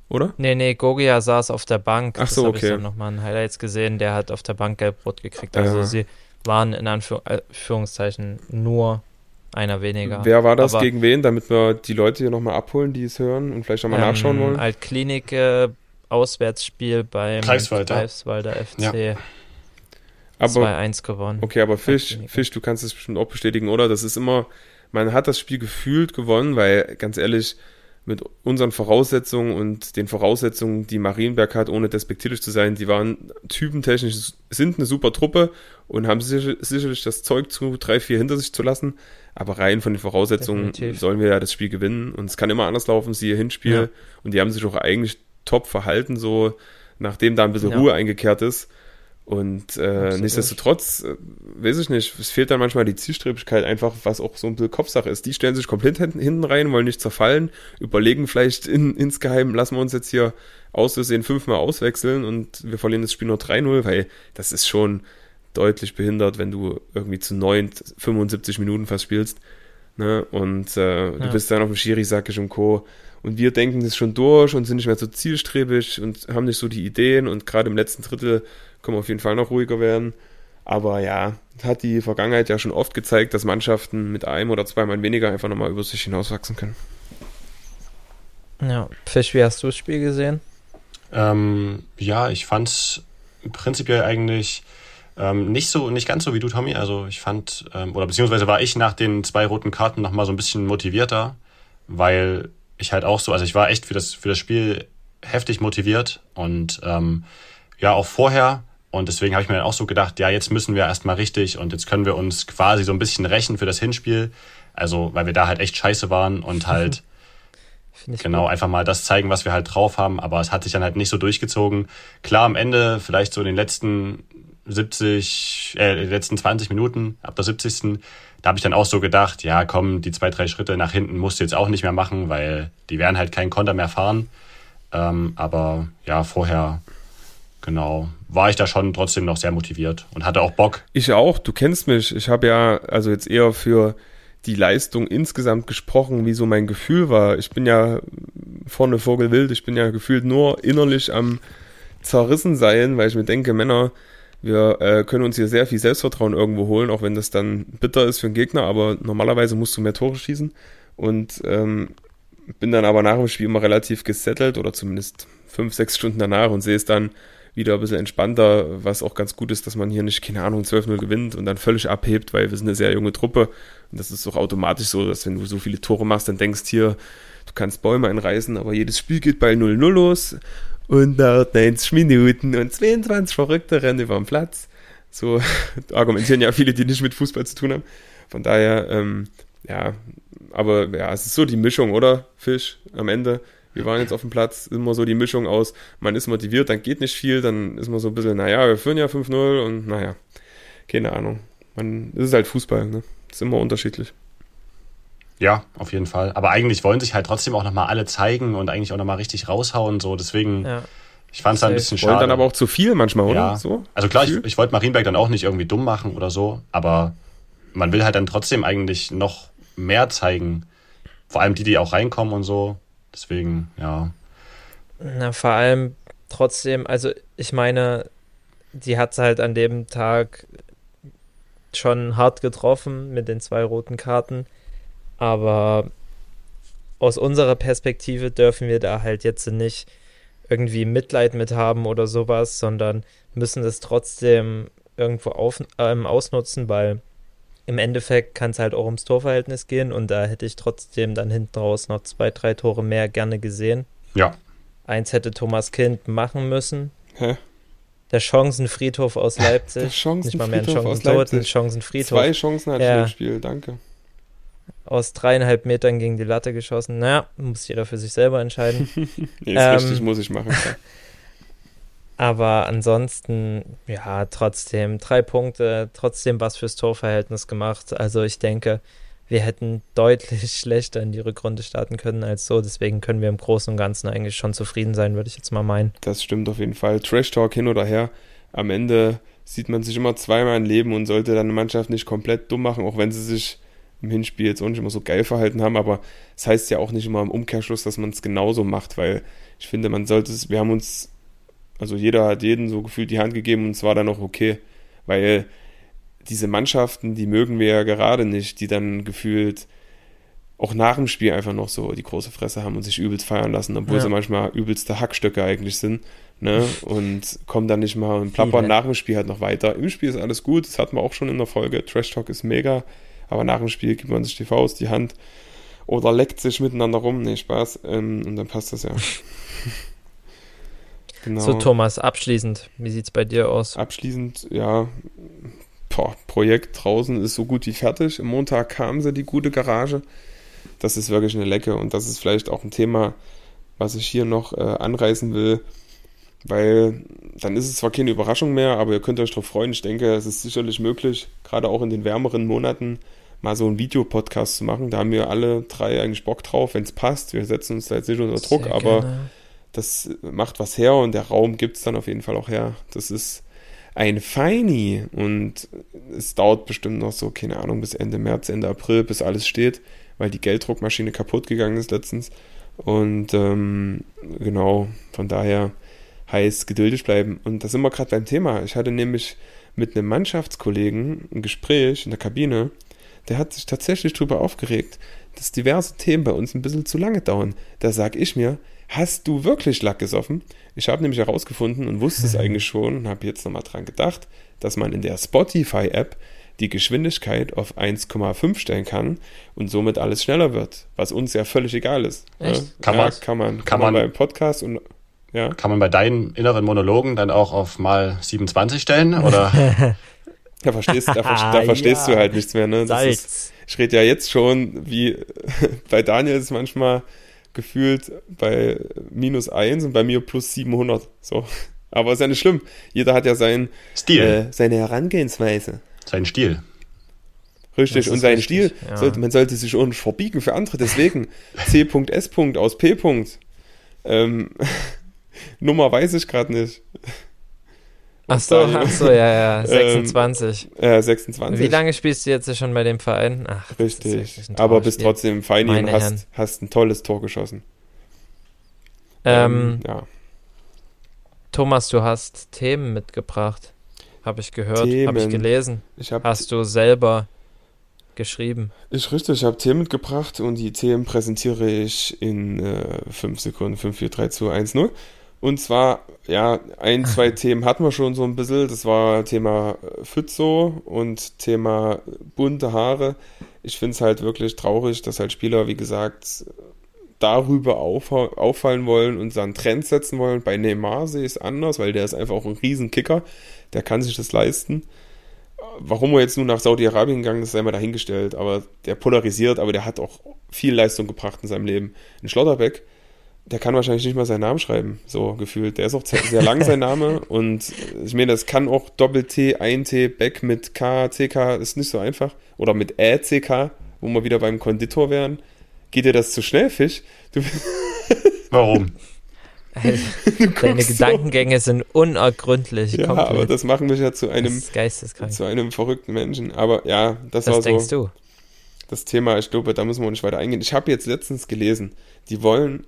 Oder? Nee, nee, Gogia saß auf der Bank. Ach so, das hab okay. ich dann nochmal in Highlights gesehen. Der hat auf der Bank gelb-rot gekriegt. Also Ja. sie waren in Anführ Anführungszeichen nur einer weniger. Wer war das Aber, gegen wen, damit wir die Leute hier nochmal abholen, die es hören und vielleicht nochmal ähm, nachschauen wollen? Altklinik äh, Auswärtsspiel beim Greifswald, ja. Greifswalder FC Aber 2-1 gewonnen. Okay, aber Fisch. Fisch, du kannst es bestimmt auch bestätigen, oder? Das ist immer, man hat das Spiel gefühlt gewonnen, weil ganz ehrlich, mit unseren Voraussetzungen und den Voraussetzungen, die Marienberg hat, ohne despektierlich zu sein, die waren typentechnisch, sind eine super Truppe und haben sicher, sicherlich das Zeug zu drei, vier hinter sich zu lassen. Aber rein von den Voraussetzungen Definitiv. sollen wir ja das Spiel gewinnen und es kann immer anders laufen, siehe Hinspiel. Ja. Und die haben sich auch eigentlich top verhalten, so nachdem da ein bisschen Ja. Ruhe eingekehrt ist. Und äh, nichtsdestotrotz, äh, weiß ich nicht, es fehlt dann manchmal die Zielstrebigkeit einfach, was auch so ein bisschen Kopfsache ist. Die stellen sich komplett hinten, rein, wollen nicht zerfallen, überlegen vielleicht in, insgeheim, lassen wir uns jetzt hier auszusehen fünfmal auswechseln und wir verlieren das Spiel nur 3-0, weil das ist schon deutlich behindert, wenn du irgendwie zu 9, 75 Minuten fast spielst. Ne? Und äh, du Ja. bist dann auf dem Schiri-Sackisch und Co. Und wir denken das schon durch und sind nicht mehr so zielstrebig und haben nicht so die Ideen und gerade im letzten Drittel können wir auf jeden Fall noch ruhiger werden. Aber ja, hat die Vergangenheit ja schon oft gezeigt, dass Mannschaften mit einem oder zwei Mann weniger einfach nochmal über sich hinauswachsen können. Ja, Fisch, wie hast du das Spiel gesehen? Ähm, ja, ich fand's prinzipiell eigentlich ähm, nicht so, nicht ganz so wie du, Tommy. Also ich fand, ähm, oder beziehungsweise war ich nach den zwei roten Karten noch mal so ein bisschen motivierter, weil ich halt auch so, also ich war echt für das, für das Spiel heftig motiviert und ähm, ja, auch vorher. Und deswegen habe ich mir dann auch so gedacht, ja, jetzt müssen wir erstmal richtig und jetzt können wir uns quasi so ein bisschen rächen für das Hinspiel. Also, weil wir da halt echt scheiße waren und halt Genau, gut. einfach mal das zeigen, was wir halt drauf haben, aber es hat sich dann halt nicht so durchgezogen. Klar, am Ende, vielleicht so in den letzten 70, äh, den letzten 20 Minuten, ab der 70. Da habe ich dann auch so gedacht, ja komm, die zwei, drei Schritte nach hinten musst du jetzt auch nicht mehr machen, weil die werden halt keinen Konter mehr fahren. Ähm, aber ja, vorher, genau, war ich da schon trotzdem noch sehr motiviert und hatte auch Bock. Ich auch, du kennst mich. Ich habe ja also jetzt eher für die Leistung insgesamt gesprochen, wie so mein Gefühl war. Ich bin ja vorne Vogelwild, ich bin ja gefühlt nur innerlich am zerrissen sein, weil ich mir denke, Männer, wir äh, können uns hier sehr viel Selbstvertrauen irgendwo holen, auch wenn das dann bitter ist für den Gegner, aber normalerweise musst du mehr Tore schießen. Und ähm, bin dann aber nach dem Spiel immer relativ gesettelt oder zumindest fünf, sechs Stunden danach und sehe es dann wieder ein bisschen entspannter, was auch ganz gut ist, dass man hier nicht, keine Ahnung, 12-0 gewinnt und dann völlig abhebt, weil wir sind eine sehr junge Truppe. Und das ist auch automatisch so, dass wenn du so viele Tore machst, dann denkst hier, du kannst Bäume einreißen, aber jedes Spiel geht bei 0-0 los und nach 90 Minuten und 22 Verrückte rennen über den Platz. So argumentieren ja viele, die nicht mit Fußball zu tun haben. Von daher, ähm, ja, aber ja, es ist so die Mischung, oder? Fisch am Ende. Wir waren jetzt auf dem Platz, immer so die Mischung aus, man ist motiviert, dann geht nicht viel, dann ist man so ein bisschen, naja, wir führen ja 5-0 und naja, keine Ahnung. Man, es ist halt Fußball, ne? Ist immer unterschiedlich. Ja, auf jeden Fall. Aber eigentlich wollen sich halt trotzdem auch nochmal alle zeigen und eigentlich auch nochmal richtig raushauen, so. Deswegen, Ja. ich fand es ein Safe. bisschen Wollen schade. dann aber auch zu viel manchmal, oder? Ja. So? Also klar, ich, ich wollte Marienberg dann auch nicht irgendwie dumm machen oder so, aber man will halt dann trotzdem eigentlich noch mehr zeigen. Vor allem die, die auch reinkommen und so. Deswegen, ja. Na, vor allem trotzdem, also ich meine, die hat halt an dem Tag schon hart getroffen mit den zwei roten Karten, aber aus unserer Perspektive dürfen wir da halt jetzt nicht irgendwie Mitleid mit haben oder sowas, sondern müssen es trotzdem irgendwo auf, ähm, ausnutzen, weil im Endeffekt kann es halt auch ums Torverhältnis gehen und da hätte ich trotzdem dann hinten raus noch zwei, drei Tore mehr gerne gesehen. Ja, Eins hätte Thomas Kind machen müssen. Hä? Der Chancenfriedhof aus Der Leipzig. Nicht mal mehr ein Chancenfriedhof aus Chancentod, ein Leipzig. Chancenfriedhof. Zwei Chancen hatte ich Ja. im Spiel, danke. Aus dreieinhalb Metern gegen die Latte geschossen. Naja, muss jeder für sich selber entscheiden. Nee, ist Ähm, richtig, muss ich machen. Aber ansonsten, ja, trotzdem drei Punkte, trotzdem was fürs Torverhältnis gemacht. Also ich denke, wir hätten deutlich schlechter in die Rückrunde starten können als so. Deswegen können wir im Großen und Ganzen eigentlich schon zufrieden sein, würde ich jetzt mal meinen. Das stimmt auf jeden Fall. Trash Talk hin oder her. Am Ende sieht man sich immer zweimal im Leben und sollte dann eine Mannschaft nicht komplett dumm machen, auch wenn sie sich im Hinspiel jetzt auch nicht immer so geil verhalten haben, aber es das heißt ja auch nicht immer im Umkehrschluss, dass man es genauso macht, weil ich finde, man sollte es, wir haben uns, also jeder hat jeden so gefühlt die Hand gegeben und es war dann auch okay, weil diese Mannschaften, die mögen wir ja gerade nicht, die dann gefühlt auch nach dem Spiel einfach noch so die große Fresse haben und sich übelst feiern lassen, obwohl ja. sie manchmal übelste Hackstöcke eigentlich sind. Ne? Und kommen dann nicht mal und plappern nach dem Spiel halt noch weiter. Im Spiel ist alles gut, das hatten wir auch schon in der Folge. Trash Talk ist mega, aber nach dem Spiel gibt man sich die Faust, die Hand oder leckt sich miteinander rum. Nee, Spaß. Ähm, und dann passt das ja. genau. So, Thomas, abschließend, wie sieht es bei dir aus? Abschließend, ja, boah, Projekt draußen ist so gut wie fertig. Am Montag kam sie, die gute Garage. Das ist wirklich eine Lecke und das ist vielleicht auch ein Thema, was ich hier noch äh, anreißen will, weil dann ist es zwar keine Überraschung mehr, aber ihr könnt euch darauf freuen. Ich denke, es ist sicherlich möglich, gerade auch in den wärmeren Monaten, mal so einen Videopodcast zu machen. Da haben wir alle drei eigentlich Bock drauf, wenn es passt. Wir setzen uns da jetzt nicht unter Druck, Sehr aber gerne. Das macht was her und der Raum gibt es dann auf jeden Fall auch her. Das ist ein Feini und es dauert bestimmt noch so, keine Ahnung, bis Ende März, Ende April, bis alles steht, weil die Gelddruckmaschine kaputt gegangen ist letztens. Und ähm, genau, von daher heißt geduldig bleiben. Und da sind wir gerade beim Thema. Ich hatte nämlich mit einem Mannschaftskollegen ein Gespräch in der Kabine, der hat sich tatsächlich darüber aufgeregt, dass diverse Themen bei uns ein bisschen zu lange dauern. Da sag ich mir, hast du wirklich Lack gesoffen? Ich habe nämlich herausgefunden und wusste es eigentlich schon und habe jetzt nochmal dran gedacht, dass man in der Spotify-App die Geschwindigkeit auf 1,5 stellen kann und somit alles schneller wird, was uns ja völlig egal ist. Echt? Ja, kann, man, kann man, kann, man beim Podcast und ja. Kann man bei deinen inneren Monologen dann auch auf mal 27 stellen oder? da verstehst, da, da verstehst ja. du halt nichts mehr. Ne? Ist, ich rede ja jetzt schon, wie bei Daniel ist manchmal gefühlt bei minus 1 und bei mir plus 700. So. Aber ist ja nicht schlimm. Jeder hat ja sein, Stil. Äh, seine Herangehensweise. Sein Stil. Richtig, und sein Stil, ja. sollte, man sollte sich auch nicht verbiegen für andere. Deswegen C.S. aus P. Ähm, Nummer weiß ich gerade nicht. Ach so, ach so, ja, ja, 26. Ähm, ja, 26. Wie lange spielst du jetzt schon bei dem Verein? Ach, Richtig, aber bist trotzdem fein und hast, hast ein tolles Tor geschossen. Ähm, ähm, ja. Thomas, du hast Themen mitgebracht. Habe ich gehört, habe ich gelesen. Ich hab hast du selber geschrieben? Ich richtig, ich habe Themen mitgebracht und die Themen präsentiere ich in 5 äh, Sekunden, 5, 4, 3, 2, 1, 0. Und zwar, ja, ein, zwei Themen hatten wir schon so ein bisschen. Das war Thema Pfützo und Thema bunte Haare. Ich finde es halt wirklich traurig, dass halt Spieler, wie gesagt, darüber auf, auffallen wollen und dann Trends setzen wollen. Bei Neymar sehe ich es anders, weil der ist einfach auch ein Riesenkicker. Der kann sich das leisten. Warum er jetzt nur nach Saudi-Arabien gegangen ist, sei mal dahingestellt. Aber der polarisiert, aber der hat auch viel Leistung gebracht in seinem Leben. In Schlotterbeck der kann wahrscheinlich nicht mal seinen Namen schreiben, so gefühlt. Der ist auch sehr lang, sein Name. Und ich meine, das kann auch Doppel-T, ein T, Back mit K, CK, ist nicht so einfach. Oder mit Ä, CK, wo wir wieder beim Konditor wären. Geht dir das zu schnell, Fisch? Du Warum? Deine Gedankengänge so. sind unergründlich. Ja, komplett. aber das machen mich ja zu einem, zu einem verrückten Menschen. Aber ja, das, das war so. denkst du? Das Thema, ich glaube, da müssen wir nicht weiter eingehen. Ich habe jetzt letztens gelesen, die wollen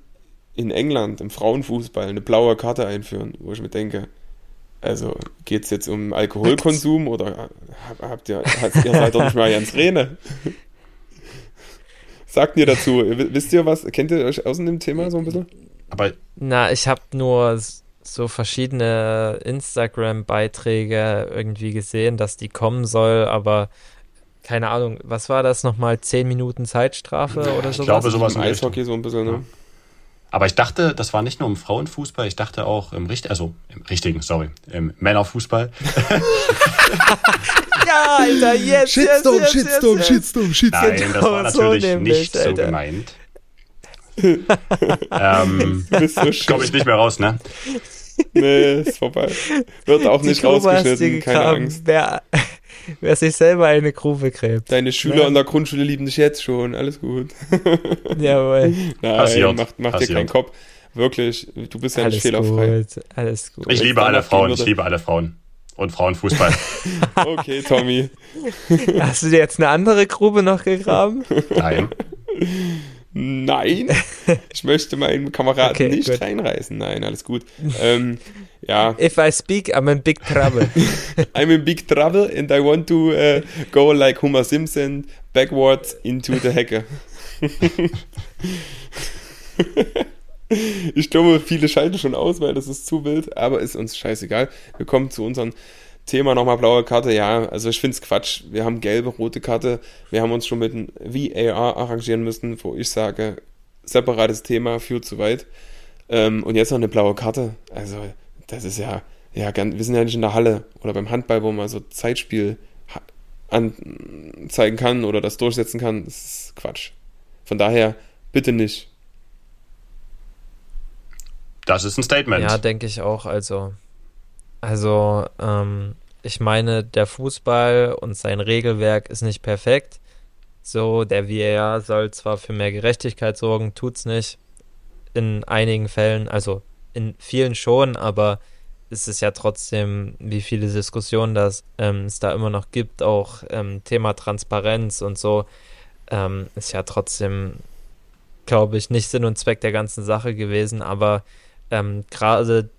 in England im Frauenfußball eine blaue Karte einführen, wo ich mir denke, also geht es jetzt um Alkoholkonsum oder habt ihr, ihr seid doch nicht mal ganz Rene? Sagt mir dazu, wisst ihr was, kennt ihr euch aus dem Thema so ein bisschen? Aber Na, ich habe nur so verschiedene Instagram-Beiträge irgendwie gesehen, dass die kommen soll, aber keine Ahnung, was war das nochmal? Zehn Minuten Zeitstrafe oder sowas? Ich glaube, sowas im Eishockey so ein bisschen, ne? Aber ich dachte, das war nicht nur im Frauenfußball, ich dachte auch im richtigen, also im richtigen, sorry, im Männerfußball. ja, Alter, jetzt. Shitstorm, yes, yes, Shitstorm, yes, Shitstorm, Shitstorm. Nein, das war natürlich so nicht Alter. so gemeint. ähm, so komme ich nicht mehr raus, ne? Nee, ist vorbei. Wird auch Die nicht Grube rausgeschnitten, keine Angst. Wer, wer sich selber eine Grube gräbt. Deine Schüler ja. in der Grundschule lieben dich jetzt schon, alles gut. Jawohl. Nein, Passiert. mach, mach dir keinen Kopf. Wirklich, du bist ja alles nicht fehlerfrei. Gut, alles gut. Ich liebe alle Frauen, ich liebe alle Frauen. und Frauenfußball. okay, Tommy. Hast du dir jetzt eine andere Grube noch gegraben? Nein. Nein, ich möchte meinen Kameraden okay, nicht gut. reinreißen. Nein, alles gut. Ähm, ja. If I speak, I'm in big trouble. I'm in big trouble and I want to uh, go like Homer Simpson backwards into the Hecke. ich glaube, viele schalten schon aus, weil das ist zu wild, aber ist uns scheißegal. Wir kommen zu unserem Thema nochmal blaue Karte. Ja, also ich finde es Quatsch. Wir haben gelbe, rote Karte. Wir haben uns schon mit einem VAR arrangieren müssen, wo ich sage, separates Thema, führt zu weit. Ähm, und jetzt noch eine blaue Karte. Also, das ist ja, ja, wir sind ja nicht in der Halle oder beim Handball, wo man so Zeitspiel anzeigen kann oder das durchsetzen kann. Das ist Quatsch. Von daher, bitte nicht. Das ist ein Statement. Ja, denke ich auch. Also, also ähm, ich meine, der Fußball und sein Regelwerk ist nicht perfekt. So, der VAR soll zwar für mehr Gerechtigkeit sorgen, tut's nicht. In einigen Fällen, also in vielen schon, aber ist es ja trotzdem, wie viele Diskussionen das ähm, es da immer noch gibt, auch ähm, Thema Transparenz und so, ähm, ist ja trotzdem, glaube ich, nicht Sinn und Zweck der ganzen Sache gewesen, aber ähm, gerade,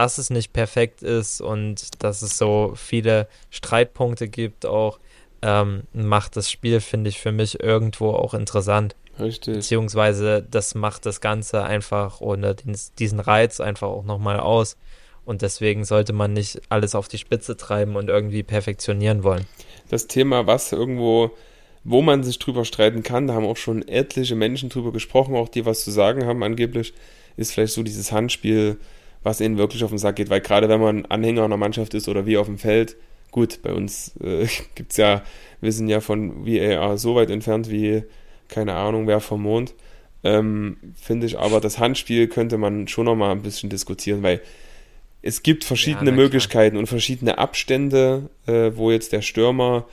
dass es nicht perfekt ist und dass es so viele Streitpunkte gibt, auch ähm, macht das Spiel, finde ich, für mich irgendwo auch interessant. Richtig. Beziehungsweise das macht das Ganze einfach ohne diesen Reiz einfach auch nochmal aus. Und deswegen sollte man nicht alles auf die Spitze treiben und irgendwie perfektionieren wollen. Das Thema, was irgendwo, wo man sich drüber streiten kann, da haben auch schon etliche Menschen drüber gesprochen, auch die was zu sagen haben angeblich, ist vielleicht so dieses Handspiel, was ihnen wirklich auf den Sack geht. Weil gerade wenn man Anhänger einer Mannschaft ist oder wie auf dem Feld, gut, bei uns äh, gibt es ja, wir sind ja von VAR so weit entfernt wie, keine Ahnung, wer vom Mond. Ähm, Finde ich aber, das Handspiel könnte man schon nochmal ein bisschen diskutieren, weil es gibt verschiedene ja, Möglichkeiten und verschiedene Abstände, äh, wo jetzt der Stürmer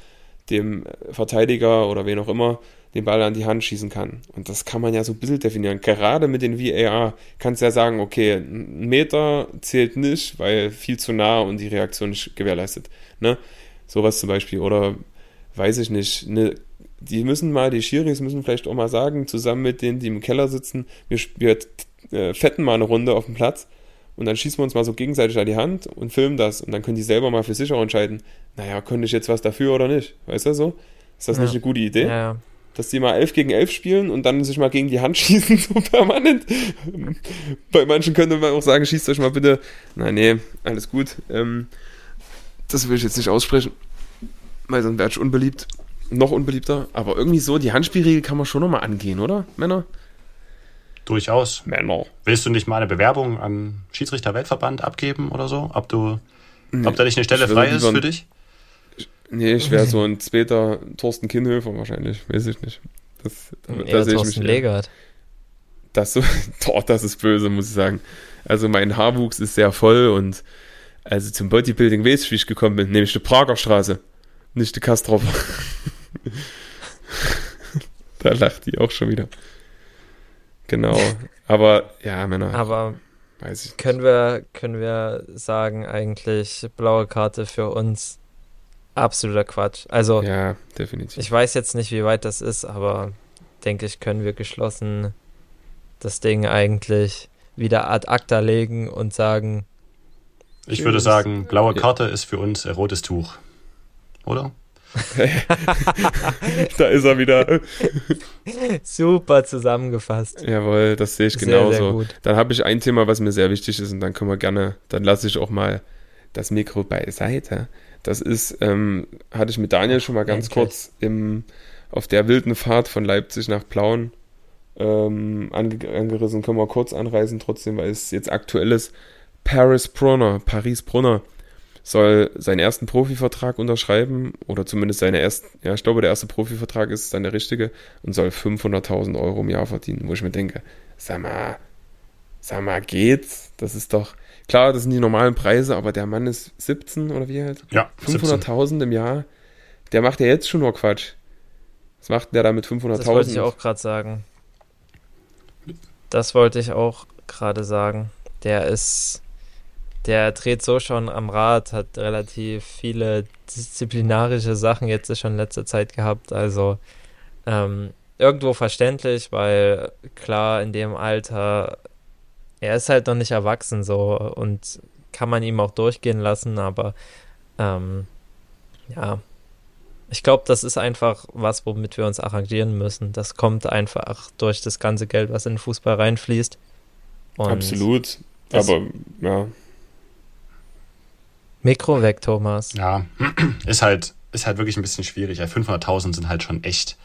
dem Verteidiger oder wen auch immer den Ball an die Hand schießen kann. Und das kann man ja so ein bisschen definieren. Gerade mit den VAR kannst du ja sagen, okay, ein Meter zählt nicht, weil viel zu nah und die Reaktion nicht gewährleistet. Ne? Sowas zum Beispiel. Oder weiß ich nicht, ne, die müssen mal, die Schiris müssen vielleicht auch mal sagen, zusammen mit denen, die im Keller sitzen, wir, wir äh, fetten mal eine Runde auf dem Platz und dann schießen wir uns mal so gegenseitig an die Hand und filmen das und dann können die selber mal für sich auch entscheiden, naja, könnte ich jetzt was dafür oder nicht? Weißt du so? Ist das ja. nicht eine gute Idee? Ja, ja dass die mal 11 gegen 11 spielen und dann sich mal gegen die Hand schießen, so permanent. Bei manchen könnte man auch sagen, schießt euch mal bitte. Nein, nee, alles gut. Ähm, das will ich jetzt nicht aussprechen, weil sonst wäre ich unbeliebt. Noch unbeliebter. Aber irgendwie so, die Handspielregel kann man schon nochmal angehen, oder, Männer? Durchaus. Männer. Willst du nicht mal eine Bewerbung am Schiedsrichter-Weltverband abgeben oder so? Ob du, nee, ob da nicht eine Stelle frei ist für dich? Nee, ich wäre so ein zweiter Thorsten Kinnhöfer wahrscheinlich, weiß ich nicht. Das, da, da sehe ich mich Legert. Das, so, oh, das ist böse, muss ich sagen. Also mein Haarwuchs ist sehr voll und also zum Bodybuilding weiß ich, wie ich gekommen bin, nämlich die Prager Straße, nicht die Kastroffer. da lacht die auch schon wieder. Genau. Aber ja, Männer. Aber weiß ich können wir können wir sagen eigentlich blaue Karte für uns absoluter Quatsch. Also, ja, definitiv. Ich weiß jetzt nicht, wie weit das ist, aber denke ich, können wir geschlossen das Ding eigentlich wieder ad acta legen und sagen. Ich würde sagen, blaue Karte ist für uns ein rotes Tuch. Oder? da ist er wieder. Super zusammengefasst. Jawohl, das sehe ich sehr, genauso. Sehr dann habe ich ein Thema, was mir sehr wichtig ist und dann können wir gerne, dann lasse ich auch mal das Mikro beiseite das ist, ähm, hatte ich mit Daniel schon mal ganz Endlich. kurz im, auf der wilden Fahrt von Leipzig nach Plauen ähm, ange angerissen. Können wir kurz anreisen, trotzdem, weil es jetzt aktuell ist. Paris Brunner, Paris Brunner soll seinen ersten Profivertrag unterschreiben oder zumindest seine ersten, ja, ich glaube, der erste Profivertrag ist dann der richtige und soll 500.000 Euro im Jahr verdienen, wo ich mir denke, sag mal, sag mal, geht's? Das ist doch, Klar, das sind die normalen Preise, aber der Mann ist 17 oder wie halt? Ja. 500.000 im Jahr. Der macht ja jetzt schon nur Quatsch. Was macht der da mit 500.000? Das wollte ich auch gerade sagen. Das wollte ich auch gerade sagen. Der ist, der dreht so schon am Rad, hat relativ viele disziplinarische Sachen jetzt schon in letzter Zeit gehabt. Also ähm, irgendwo verständlich, weil klar, in dem Alter, er ist halt noch nicht erwachsen so und kann man ihm auch durchgehen lassen, aber ähm, ja, ich glaube, das ist einfach was, womit wir uns arrangieren müssen. Das kommt einfach durch das ganze Geld, was in den Fußball reinfließt. Und Absolut. Aber ja. Mikro weg, Thomas. Ja, ist halt, ist halt wirklich ein bisschen schwierig. 500.000 sind halt schon echt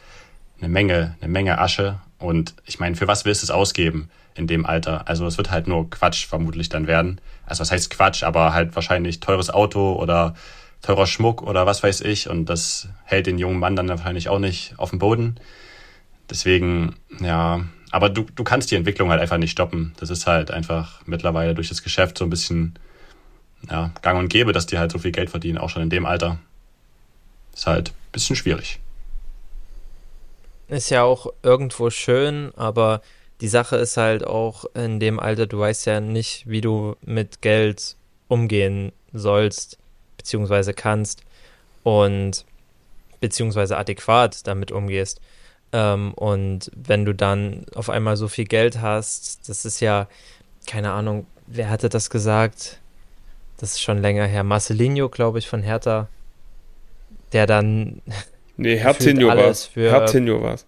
eine Menge, eine Menge Asche. Und ich meine, für was willst du es ausgeben in dem Alter? Also es wird halt nur Quatsch vermutlich dann werden. Also was heißt Quatsch, aber halt wahrscheinlich teures Auto oder teurer Schmuck oder was weiß ich. Und das hält den jungen Mann dann wahrscheinlich auch nicht auf dem Boden. Deswegen, ja, aber du, du kannst die Entwicklung halt einfach nicht stoppen. Das ist halt einfach mittlerweile durch das Geschäft so ein bisschen ja, gang und gäbe, dass die halt so viel Geld verdienen, auch schon in dem Alter. Ist halt ein bisschen schwierig. Ist ja auch irgendwo schön, aber die Sache ist halt auch in dem Alter, du weißt ja nicht, wie du mit Geld umgehen sollst, beziehungsweise kannst und beziehungsweise adäquat damit umgehst. Ähm, und wenn du dann auf einmal so viel Geld hast, das ist ja, keine Ahnung, wer hatte das gesagt? Das ist schon länger her. Marcelinho, glaube ich, von Hertha, der dann Nee, Hertinho war es. Hertinho war es.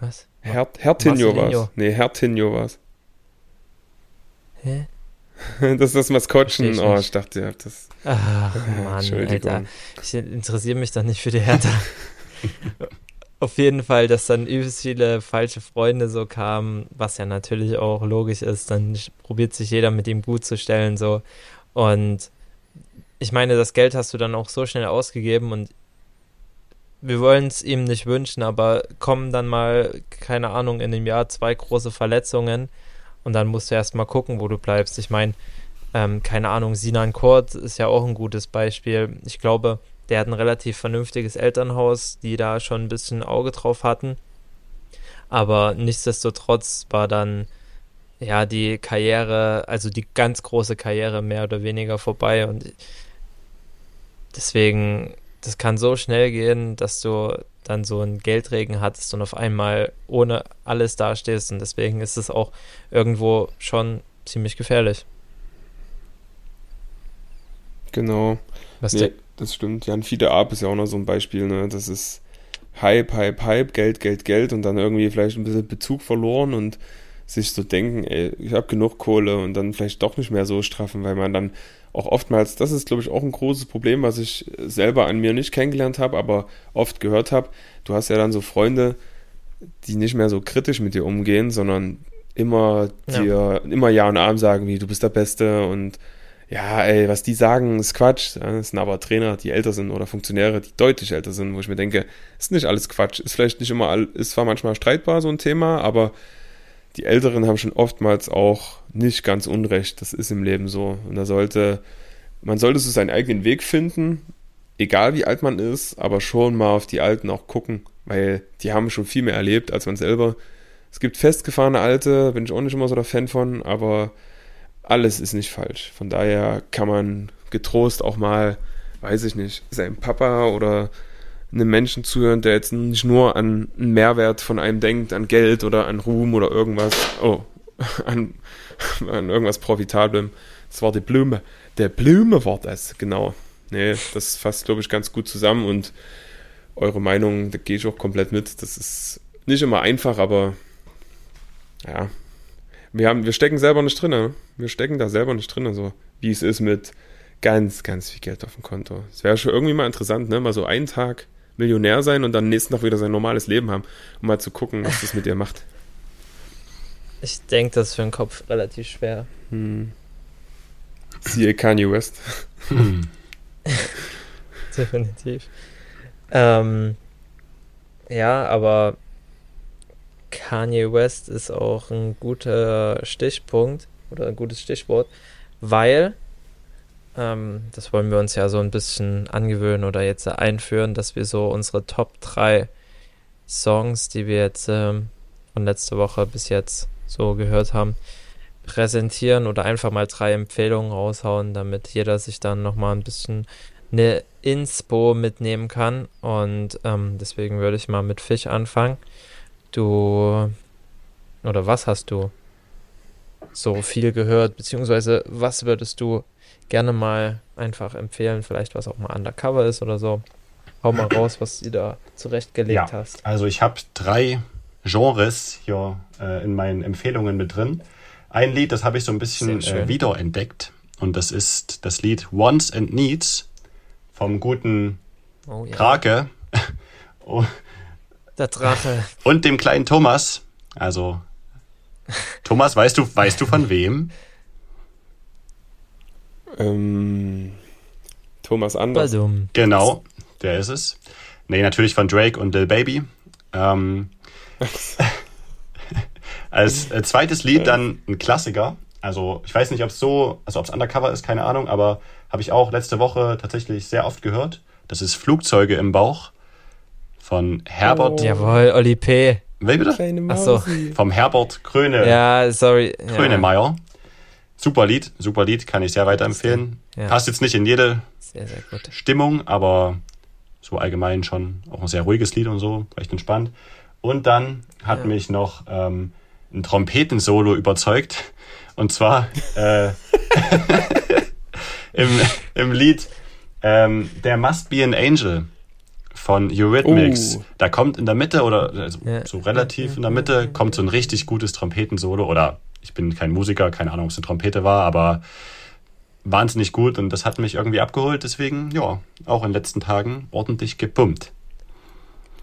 Was? Her Hertinho war es. Nee, Hertinho war es. Hä? Das ist das Maskottchen. Oh, ich dachte, ihr habt das. Ach, Mann, Alter. Ich interessiere mich doch nicht für die Hertha. Auf jeden Fall, dass dann übelst viele falsche Freunde so kamen, was ja natürlich auch logisch ist. Dann probiert sich jeder mit ihm gut zu stellen, so. Und ich meine, das Geld hast du dann auch so schnell ausgegeben und wir wollen es ihm nicht wünschen, aber kommen dann mal, keine Ahnung, in dem Jahr zwei große Verletzungen und dann musst du erst mal gucken, wo du bleibst. Ich meine, ähm, keine Ahnung, Sinan Kurt ist ja auch ein gutes Beispiel. Ich glaube, der hat ein relativ vernünftiges Elternhaus, die da schon ein bisschen Auge drauf hatten. Aber nichtsdestotrotz war dann ja die Karriere, also die ganz große Karriere mehr oder weniger vorbei und deswegen das kann so schnell gehen, dass du dann so einen Geldregen hattest und auf einmal ohne alles dastehst. Und deswegen ist es auch irgendwo schon ziemlich gefährlich. Genau. Was nee, das stimmt. Jan Fiete Ab ist ja auch noch so ein Beispiel. Ne? Das ist Hype, Hype, Hype, Geld, Geld, Geld und dann irgendwie vielleicht ein bisschen Bezug verloren und sich so denken, ey, ich habe genug Kohle und dann vielleicht doch nicht mehr so straffen, weil man dann auch oftmals, das ist glaube ich auch ein großes Problem, was ich selber an mir nicht kennengelernt habe, aber oft gehört habe. Du hast ja dann so Freunde, die nicht mehr so kritisch mit dir umgehen, sondern immer ja. dir immer Ja und Arm sagen, wie du bist der Beste und ja, ey, was die sagen, ist Quatsch. Das sind aber Trainer, die älter sind oder Funktionäre, die deutlich älter sind, wo ich mir denke, ist nicht alles Quatsch. Ist vielleicht nicht immer, ist zwar manchmal streitbar so ein Thema, aber die Älteren haben schon oftmals auch nicht ganz Unrecht. Das ist im Leben so. Und da sollte, man sollte so seinen eigenen Weg finden, egal wie alt man ist, aber schon mal auf die Alten auch gucken, weil die haben schon viel mehr erlebt als man selber. Es gibt festgefahrene Alte, bin ich auch nicht immer so der Fan von, aber alles ist nicht falsch. Von daher kann man getrost auch mal, weiß ich nicht, seinem Papa oder einem Menschen zuhören, der jetzt nicht nur an einen Mehrwert von einem denkt, an Geld oder an Ruhm oder irgendwas, oh, an, an irgendwas Profitablem. Das war die Blume. Der Blume war das, genau. Nee, das fasst, glaube ich, ganz gut zusammen und eure Meinung, da gehe ich auch komplett mit. Das ist nicht immer einfach, aber ja, wir, haben, wir stecken selber nicht drin. Ne? Wir stecken da selber nicht drin, so wie es ist mit ganz, ganz viel Geld auf dem Konto. Es wäre schon irgendwie mal interessant, ne? Mal so einen Tag Millionär sein und dann nächsten Tag wieder sein normales Leben haben, um mal zu gucken, was das mit dir macht. Ich denke, das ist für den Kopf relativ schwer. Hm. Siehe Kanye West. Hm. Definitiv. Ähm, ja, aber Kanye West ist auch ein guter Stichpunkt oder ein gutes Stichwort, weil ähm, das wollen wir uns ja so ein bisschen angewöhnen oder jetzt einführen, dass wir so unsere Top 3 Songs, die wir jetzt ähm, von letzter Woche bis jetzt so gehört haben, präsentieren oder einfach mal drei Empfehlungen raushauen, damit jeder sich dann nochmal ein bisschen eine Inspo mitnehmen kann. Und ähm, deswegen würde ich mal mit Fisch anfangen. Du oder was hast du so viel gehört, beziehungsweise was würdest du gerne mal einfach empfehlen, vielleicht was auch mal undercover ist oder so. Hau mal raus, was du da zurechtgelegt ja, hast. Also ich habe drei Genres hier äh, in meinen Empfehlungen mit drin. Ein Lied, das habe ich so ein bisschen äh, wiederentdeckt und das ist das Lied Wants and Needs vom guten oh, ja. Krake. oh. Der Drache. Und dem kleinen Thomas. Also Thomas, weißt du, weißt du von wem? Ähm, Thomas Anders. Badum. Genau, der ist es. Nee, natürlich von Drake und Lil Baby. Ähm, als äh, zweites Lied dann ein Klassiker. Also ich weiß nicht, ob es so, also ob es undercover ist, keine Ahnung, aber habe ich auch letzte Woche tatsächlich sehr oft gehört. Das ist Flugzeuge im Bauch von Herbert. Oh. Jawohl, Oli P. Wer bitte? Achso. Vom Herbert Kröne. Ja, sorry. Krönemeyer. Ja. Super Lied, super Lied, kann ich sehr weiterempfehlen. Ja. Passt jetzt nicht in jede sehr, sehr Stimmung, aber so allgemein schon auch ein sehr ruhiges Lied und so, recht entspannt. Und dann hat ja. mich noch ähm, ein Trompetensolo überzeugt. Und zwar äh, im, im Lied ähm, There Must Be an Angel von Eurythmics. Oh. Da kommt in der Mitte oder also ja. so relativ in der Mitte kommt so ein richtig gutes Trompetensolo oder ich bin kein Musiker, keine Ahnung, ob es eine Trompete war, aber wahnsinnig gut und das hat mich irgendwie abgeholt. Deswegen, ja, auch in den letzten Tagen ordentlich gepumpt.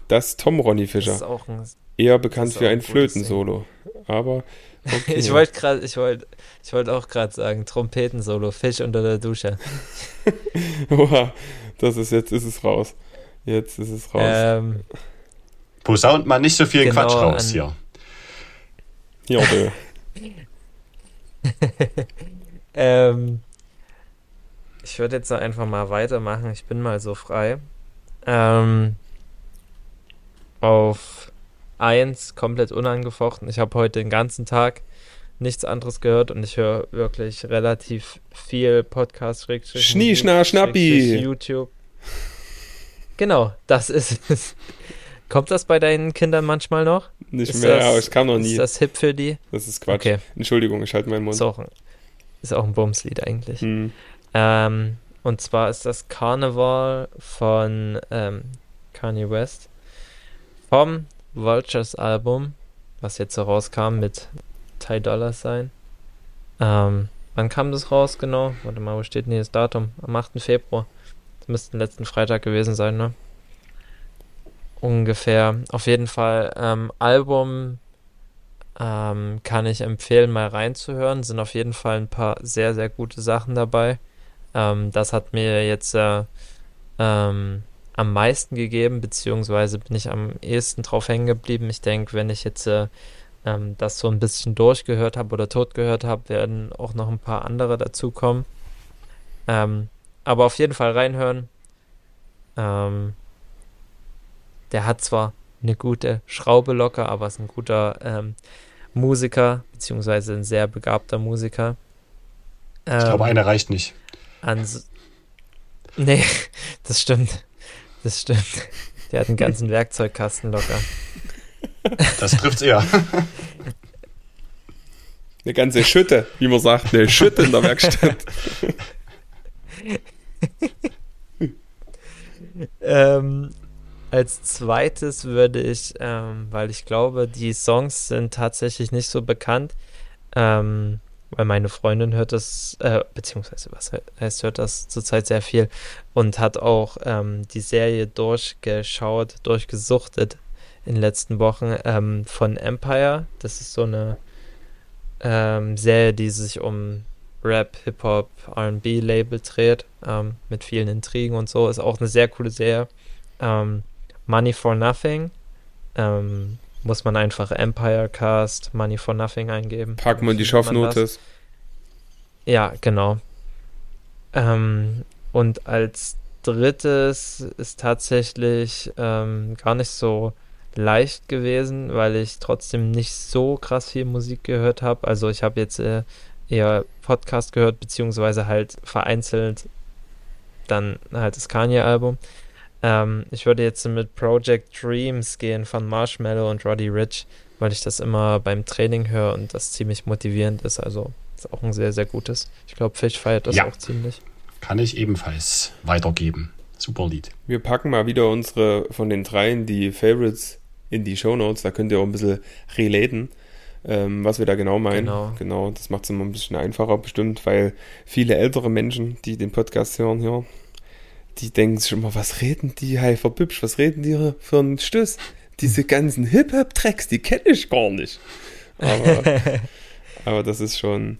Das Tom Ronny Fischer. Ein, Eher bekannt für ein Flötensolo. Aber. Okay. ich wollte gerade, ich wollte, ich wollte auch gerade sagen, Trompetensolo, Fisch unter der Dusche. Oha, das ist jetzt ist es raus. Jetzt ist es raus. Ähm, Posaunt mal nicht so viel genau Quatsch raus hier. Ja, ähm, ich würde jetzt einfach mal weitermachen. Ich bin mal so frei. Ähm, auf 1 komplett unangefochten. Ich habe heute den ganzen Tag nichts anderes gehört und ich höre wirklich relativ viel Podcast. Schnie, schna, schnappi. YouTube. Genau, das ist es. Kommt das bei deinen Kindern manchmal noch? Nicht ist mehr, das, aber es kam noch nie. Ist das hip für die? Das ist Quatsch. Okay. Entschuldigung, ich halte meinen Mund. Ist auch ein, ist auch ein Bumslied eigentlich. Hm. Ähm, und zwar ist das Carnival von ähm, Kanye West vom Vultures Album, was jetzt so rauskam mit Ty Dollars sein. Ähm, wann kam das raus genau? Warte mal, wo steht denn hier das Datum? Am 8. Februar. Das müsste letzten Freitag gewesen sein, ne? Ungefähr. Auf jeden Fall ähm, Album ähm, kann ich empfehlen, mal reinzuhören. Sind auf jeden Fall ein paar sehr, sehr gute Sachen dabei. Ähm, das hat mir jetzt äh, ähm, am meisten gegeben, beziehungsweise bin ich am ehesten drauf hängen geblieben. Ich denke, wenn ich jetzt äh, ähm, das so ein bisschen durchgehört habe oder tot gehört habe, werden auch noch ein paar andere dazukommen. Ähm, aber auf jeden Fall reinhören. Ähm, der hat zwar eine gute Schraube locker, aber ist ein guter ähm, Musiker, beziehungsweise ein sehr begabter Musiker. Ähm, ich glaube, einer reicht nicht. nee, das stimmt. Das stimmt. Der hat einen ganzen Werkzeugkasten locker. Das trifft's eher. Eine ganze Schütte, wie man sagt, eine Schütte in der Werkstatt. ähm, als zweites würde ich, ähm, weil ich glaube, die Songs sind tatsächlich nicht so bekannt, ähm, weil meine Freundin hört das, äh, beziehungsweise was heißt, hört das zurzeit sehr viel und hat auch ähm, die Serie durchgeschaut, durchgesuchtet in den letzten Wochen ähm, von Empire. Das ist so eine ähm, Serie, die sich um Rap, Hip-Hop, RB-Label dreht, ähm, mit vielen Intrigen und so. Ist auch eine sehr coole Serie. Ähm, Money for Nothing. Ähm, muss man einfach Empire Cast, Money for Nothing eingeben. Packen wir die Schaufnotes. Ja, genau. Ähm, und als drittes ist tatsächlich ähm, gar nicht so leicht gewesen, weil ich trotzdem nicht so krass viel Musik gehört habe. Also ich habe jetzt äh, eher Podcast gehört, beziehungsweise halt vereinzelt dann halt das Kanye-Album. Ähm, ich würde jetzt mit Project Dreams gehen von Marshmallow und Roddy Rich, weil ich das immer beim Training höre und das ziemlich motivierend ist. Also ist auch ein sehr, sehr gutes. Ich glaube, Fish feiert das ja. auch ziemlich. Kann ich ebenfalls weitergeben. Super Lied. Wir packen mal wieder unsere von den dreien die Favorites in die Show Notes. Da könnt ihr auch ein bisschen relaten, ähm, was wir da genau meinen. Genau. genau das macht es immer ein bisschen einfacher bestimmt, weil viele ältere Menschen, die den Podcast hören hier, die denken sich immer, was reden die, hey, verbübsch, was reden die für einen Stöß? Diese ganzen Hip-Hop-Tracks, die kenne ich gar nicht. Aber, aber das ist schon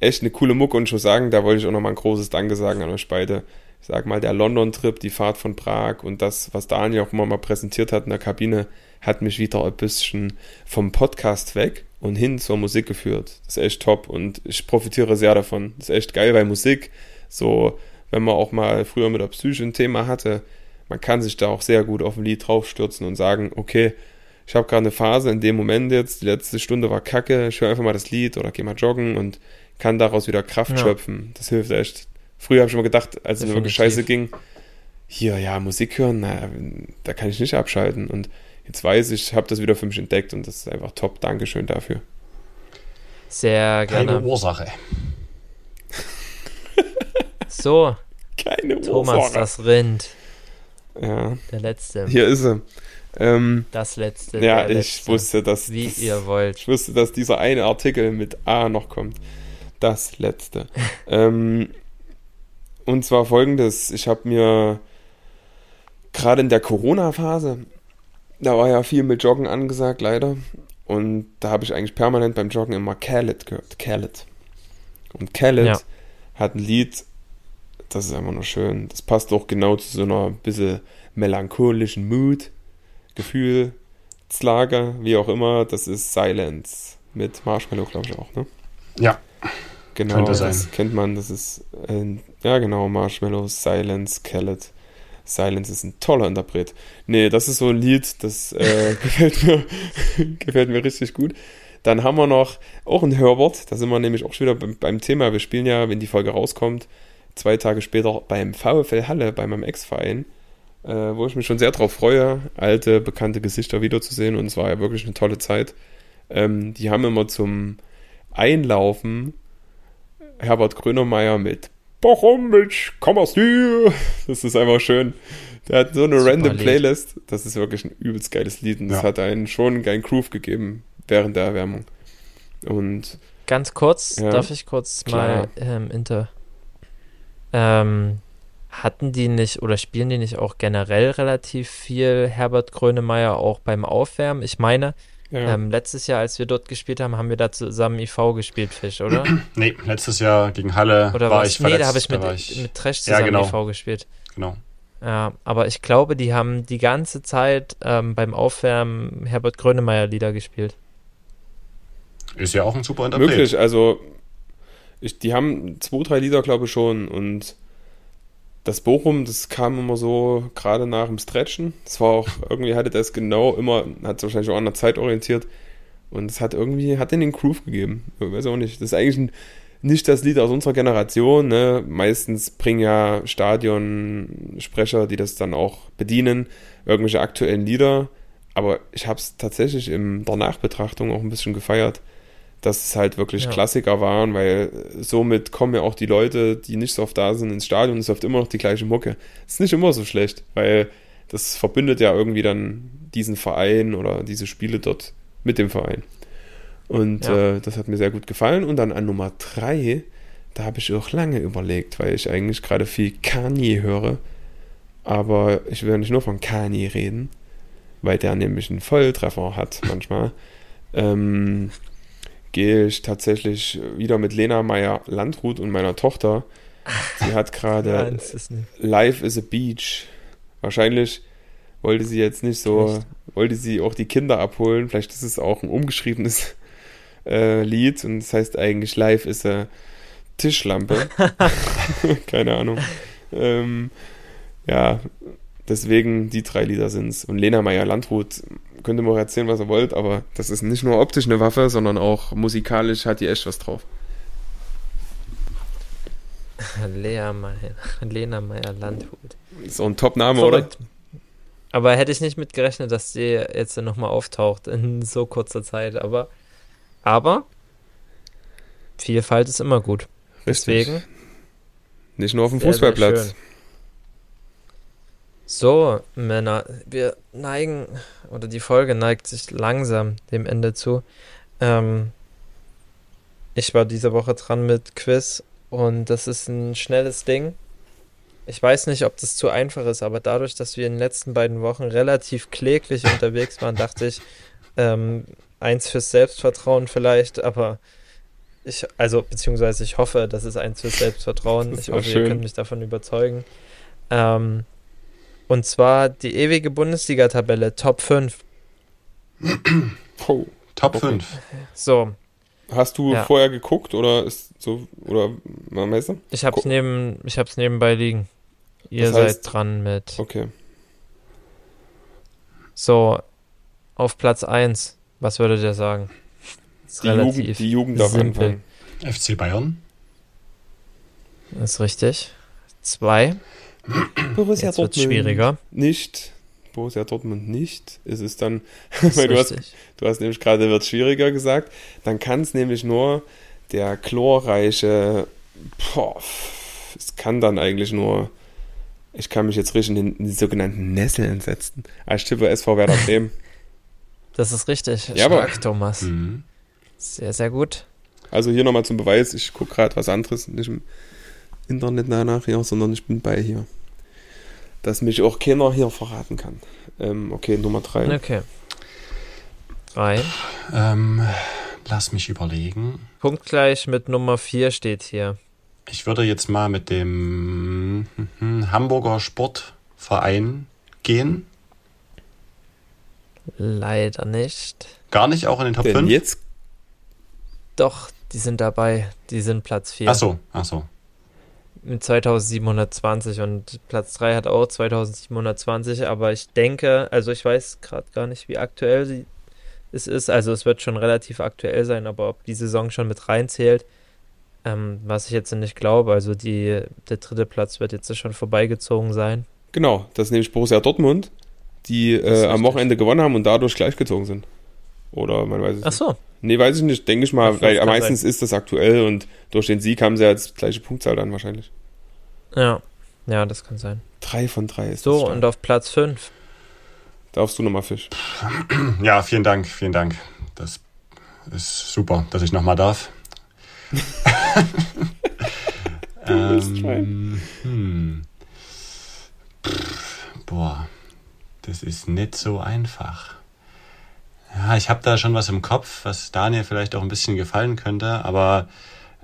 echt eine coole Mucke und schon sagen, da wollte ich auch nochmal ein großes Danke sagen an euch beide. Ich sag mal, der London-Trip, die Fahrt von Prag und das, was Daniel auch immer mal präsentiert hat in der Kabine, hat mich wieder ein bisschen vom Podcast weg und hin zur Musik geführt. Das ist echt top und ich profitiere sehr davon. Das ist echt geil, weil Musik so wenn man auch mal früher mit der Psyche ein Thema hatte, man kann sich da auch sehr gut auf ein Lied draufstürzen und sagen, okay, ich habe gerade eine Phase in dem Moment jetzt, die letzte Stunde war kacke, ich höre einfach mal das Lied oder gehe mal joggen und kann daraus wieder Kraft ja. schöpfen. Das hilft echt. Früher habe ich immer gedacht, als es mir wirklich scheiße ging, hier, ja, Musik hören, na, da kann ich nicht abschalten. Und jetzt weiß ich, ich habe das wieder für mich entdeckt und das ist einfach top. Dankeschön dafür. Sehr gerne. Keine Ursache. So, keine Thomas, Ursache. das Rind. Ja. Der letzte. Hier ist er. Ähm, das letzte. Ja, ich letzte. wusste, dass. Wie das, ihr wollt. Ich wusste, dass dieser eine Artikel mit A noch kommt. Das letzte. ähm, und zwar folgendes: Ich habe mir gerade in der Corona-Phase, da war ja viel mit Joggen angesagt, leider. Und da habe ich eigentlich permanent beim Joggen immer Khaled gehört. Khaled. Und Khaled ja. hat ein Lied das ist einfach nur schön. Das passt auch genau zu so einer bisschen melancholischen Mood, Gefühl, Slager, wie auch immer. Das ist Silence mit Marshmallow, glaube ich auch, ne? Ja. Genau, Könnte sein. das kennt man. Das ist, äh, ja genau, Marshmallow, Silence, Kellet. Silence ist ein toller Interpret. Nee, das ist so ein Lied, das äh, gefällt, mir, gefällt mir richtig gut. Dann haben wir noch auch ein Hörwort, da sind wir nämlich auch schon wieder beim, beim Thema. Wir spielen ja, wenn die Folge rauskommt, zwei Tage später beim VfL Halle, bei meinem Ex-Verein, äh, wo ich mich schon sehr darauf freue, alte, bekannte Gesichter wiederzusehen. Und es war ja wirklich eine tolle Zeit. Ähm, die haben immer zum Einlaufen Herbert Grönemeyer mit Bochum, ich komm aus dir. Das ist einfach schön. Der hat so eine Super random Lied. Playlist. Das ist wirklich ein übelst geiles Lied. Und ja. das hat einen schon einen geilen Groove gegeben während der Erwärmung. Und ganz kurz, ja, darf ich kurz klar. mal ähm, inter ähm, hatten die nicht oder spielen die nicht auch generell relativ viel Herbert Grönemeyer auch beim Aufwärmen? Ich meine, ja. ähm, letztes Jahr, als wir dort gespielt haben, haben wir da zusammen IV gespielt, Fisch, oder? nee, letztes Jahr gegen Halle oder war was? ich verletzt. Nee, da habe ich mit, ich mit Trash zusammen ja, genau. IV gespielt. Genau. Ja, aber ich glaube, die haben die ganze Zeit ähm, beim Aufwärmen Herbert Grönemeyer Lieder gespielt. Ist ja auch ein super Interpret. Wirklich, also ich, die haben zwei, drei Lieder, glaube ich, schon. Und das Bochum, das kam immer so gerade nach dem Stretchen. Das war auch, irgendwie hatte das genau immer, hat es wahrscheinlich auch an der Zeit orientiert. Und es hat irgendwie, hat den den Groove gegeben. Ich weiß auch nicht. Das ist eigentlich ein, nicht das Lied aus unserer Generation. Ne? Meistens bringen ja Stadionsprecher, die das dann auch bedienen, irgendwelche aktuellen Lieder. Aber ich habe es tatsächlich in der Nachbetrachtung auch ein bisschen gefeiert dass es halt wirklich ja. Klassiker waren, weil somit kommen ja auch die Leute, die nicht so oft da sind, ins Stadion und es läuft immer noch die gleiche Mucke. ist nicht immer so schlecht, weil das verbindet ja irgendwie dann diesen Verein oder diese Spiele dort mit dem Verein. Und ja. äh, das hat mir sehr gut gefallen. Und dann an Nummer drei, da habe ich auch lange überlegt, weil ich eigentlich gerade viel Kanye höre. Aber ich will ja nicht nur von Kanye reden, weil der nämlich einen Volltreffer hat manchmal. ähm, gehe ich tatsächlich wieder mit Lena Meyer Landrut und meiner Tochter. Sie hat gerade Life is a Beach. Wahrscheinlich wollte sie jetzt nicht so, wollte sie auch die Kinder abholen. Vielleicht ist es auch ein umgeschriebenes äh, Lied und das heißt eigentlich Life is a Tischlampe. Keine Ahnung. Ähm, ja, deswegen die drei Lieder sind es. Und Lena Meyer Landrut könnt ihr mir auch erzählen, was ihr wollt, aber das ist nicht nur optisch eine Waffe, sondern auch musikalisch hat die echt was drauf. Lea Meyer, Lena Meyer-Landhut. So ein Top-Name, oder? Aber hätte ich nicht mit gerechnet, dass die jetzt nochmal auftaucht in so kurzer Zeit. Aber, aber Vielfalt ist immer gut. Richtig. Deswegen. Nicht nur auf dem Sehr, sehr Fußballplatz. schön. So, Männer, wir neigen, oder die Folge neigt sich langsam dem Ende zu. Ähm, ich war diese Woche dran mit Quiz und das ist ein schnelles Ding. Ich weiß nicht, ob das zu einfach ist, aber dadurch, dass wir in den letzten beiden Wochen relativ kläglich unterwegs waren, dachte ich, ähm, eins fürs Selbstvertrauen vielleicht, aber ich, also, beziehungsweise ich hoffe, das ist eins fürs Selbstvertrauen. Ich hoffe, schön. ihr könnt mich davon überzeugen. Ähm, und zwar die ewige Bundesliga-Tabelle, Top 5. Oh. Top Okay. 5. So, Hast du Ja. vorher geguckt oder ist so oder mal Messer? ich hab's Gu- neben, ich hab's nebenbei liegen. Ihr Das heißt- seid dran mit. Okay. So, auf Platz 1, was würdet ihr sagen? Ist Die Jugend, die Jugend darf simpel. anfangen. FC Bayern. Ist richtig. 2, Borussia jetzt wird's schwieriger. Nicht. Borussia Dortmund nicht. Es ist dann, Ist weil du hast, du hast nämlich gerade, wird schwieriger gesagt. Dann kann es nämlich nur der chlorreiche, boah, es kann dann eigentlich nur, ich kann mich jetzt richtig in die sogenannten Nesseln setzen. Als tippe SV Werder Bremen. Das ist richtig. Ja, aber- Stark, Thomas. Mhm. Sehr, sehr gut. Also hier nochmal zum Beweis, ich gucke gerade was anderes, nicht im Internet danach hier, sondern ich bin bei hier. Dass mich auch keiner hier verraten kann. Ähm, okay, Nummer drei. Okay. 3. Ähm, lass mich überlegen. Punktgleich mit Nummer 4 steht hier. Ich würde jetzt mal mit dem mhm, Hamburger Sportverein gehen. Leider nicht. Gar nicht auch in den Top Denn 5? jetzt, Doch, die sind dabei. Die sind Platz 4. Ach so, ach so. Mit 2720 und Platz 3 hat auch 2720, aber ich denke, also ich weiß gerade gar nicht, wie aktuell sie, es ist. Also es wird schon relativ aktuell sein, aber ob die Saison schon mit reinzählt, ähm, was ich jetzt nicht glaube. Also die, der dritte Platz wird jetzt schon vorbeigezogen sein. genau, das ist nämlich Borussia Dortmund, die äh, am. Wochenende gewonnen haben und dadurch gleichgezogen sind. Oder man weiß es Ach nicht. Nee, weiß ich nicht, denke ich mal, weil meistens ist das aktuell und durch den Sieg haben sie jetzt gleiche Punktzahl dann wahrscheinlich. ja. Ja, das kann sein. Drei von drei ist das So, und auf Platz 5. Darfst du nochmal Fisch? Ja, vielen Dank, vielen Dank. Das ist super, dass ich nochmal darf. bist ähm, hm. Pff, boah, das ist nicht so einfach. Ja, ich habe da schon was im Kopf, was Daniel vielleicht auch ein bisschen gefallen könnte, aber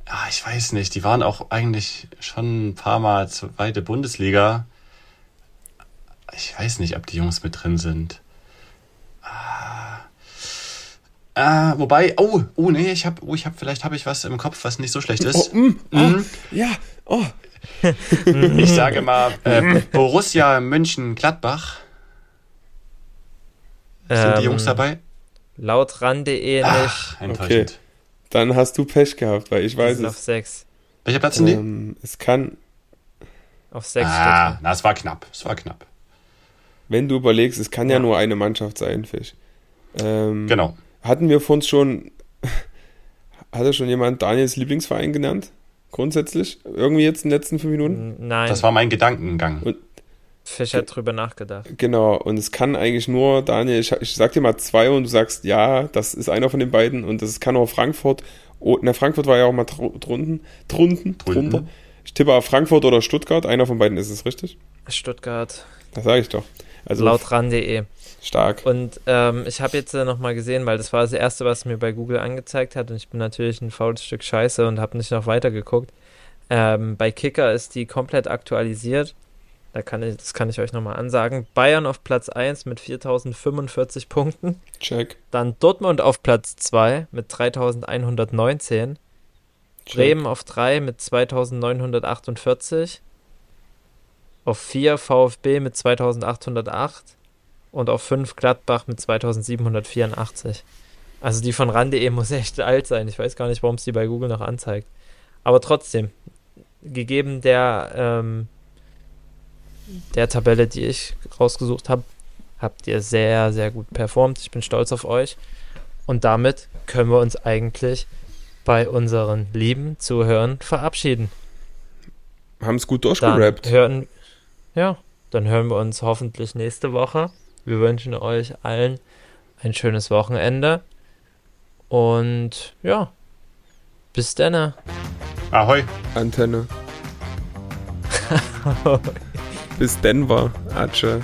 ja, ich weiß nicht. Die waren auch eigentlich schon ein paar Mal zweite Bundesliga. Ich weiß nicht, ob die Jungs mit drin sind. Ah, wobei, oh, oh nee, ich habe, oh, ich habe, vielleicht habe ich was im Kopf, was nicht so schlecht ist. Oh, mm, oh, ja, oh. Ich sage mal, äh, Borussia Mönchengladbach. Sind die Jungs Ähm, dabei? Laut ran.de nicht. Ach, enttäuschend. Dann hast du Pech gehabt, weil ich Die weiß sind auf es. 6. Welcher Platz sind die? Ähm, es kann, Auf 6 ah, steht na, es war knapp. Es war knapp. wenn du überlegst, es kann ja, Ja. nur eine Mannschaft sein, Fisch. Ähm, Genau. Hatten wir von uns schon, hatte schon jemand Daniels Lieblingsverein genannt? Grundsätzlich? Irgendwie jetzt in den letzten fünf Minuten? Nein, Das war mein Gedankengang. Und- Fisch hat drüber nachgedacht. Genau, und es kann eigentlich nur, Daniel, ich, ich sag dir mal zwei und du sagst, ja, das ist einer von den beiden und das kann auch Frankfurt. Oh, na, Frankfurt war ja auch mal dr- drunten, drunten, Drunten. drunter. Ich tippe auf Frankfurt oder Stuttgart, einer von beiden ist es richtig? Stuttgart, Das sage ich doch. Also laut ran.de. stark. Und ähm, ich habe jetzt äh, nochmal gesehen, weil das war das Erste, was mir bei Google angezeigt hat und ich bin natürlich ein faules Stück Scheiße und habe nicht noch weiter geguckt. Ähm, bei Kicker ist die komplett aktualisiert. Da kann ich, das kann ich euch nochmal ansagen. Bayern auf Platz 1 mit 4045 Punkten. Check. Dann Dortmund auf Platz 2 mit 3119. check. Bremen auf 3 mit 2948. Auf 4 VfB mit 2808. und auf 5 Gladbach mit 2784. Also die von RAN.de muss echt alt sein. Ich weiß gar nicht, warum es die bei Google noch anzeigt. Aber trotzdem, gegeben der, ähm, der Tabelle, die ich rausgesucht habe, habt ihr sehr, sehr gut performt. Ich bin stolz auf euch. Und damit können wir uns eigentlich bei unseren lieben Zuhörern verabschieden. Haben es gut durchgerappt. Dann hören, ja, dann hören wir uns hoffentlich nächste Woche. Wir wünschen euch allen ein schönes Wochenende. Und ja, bis dann. Ahoi. Antenne. bis Denver. Atsche.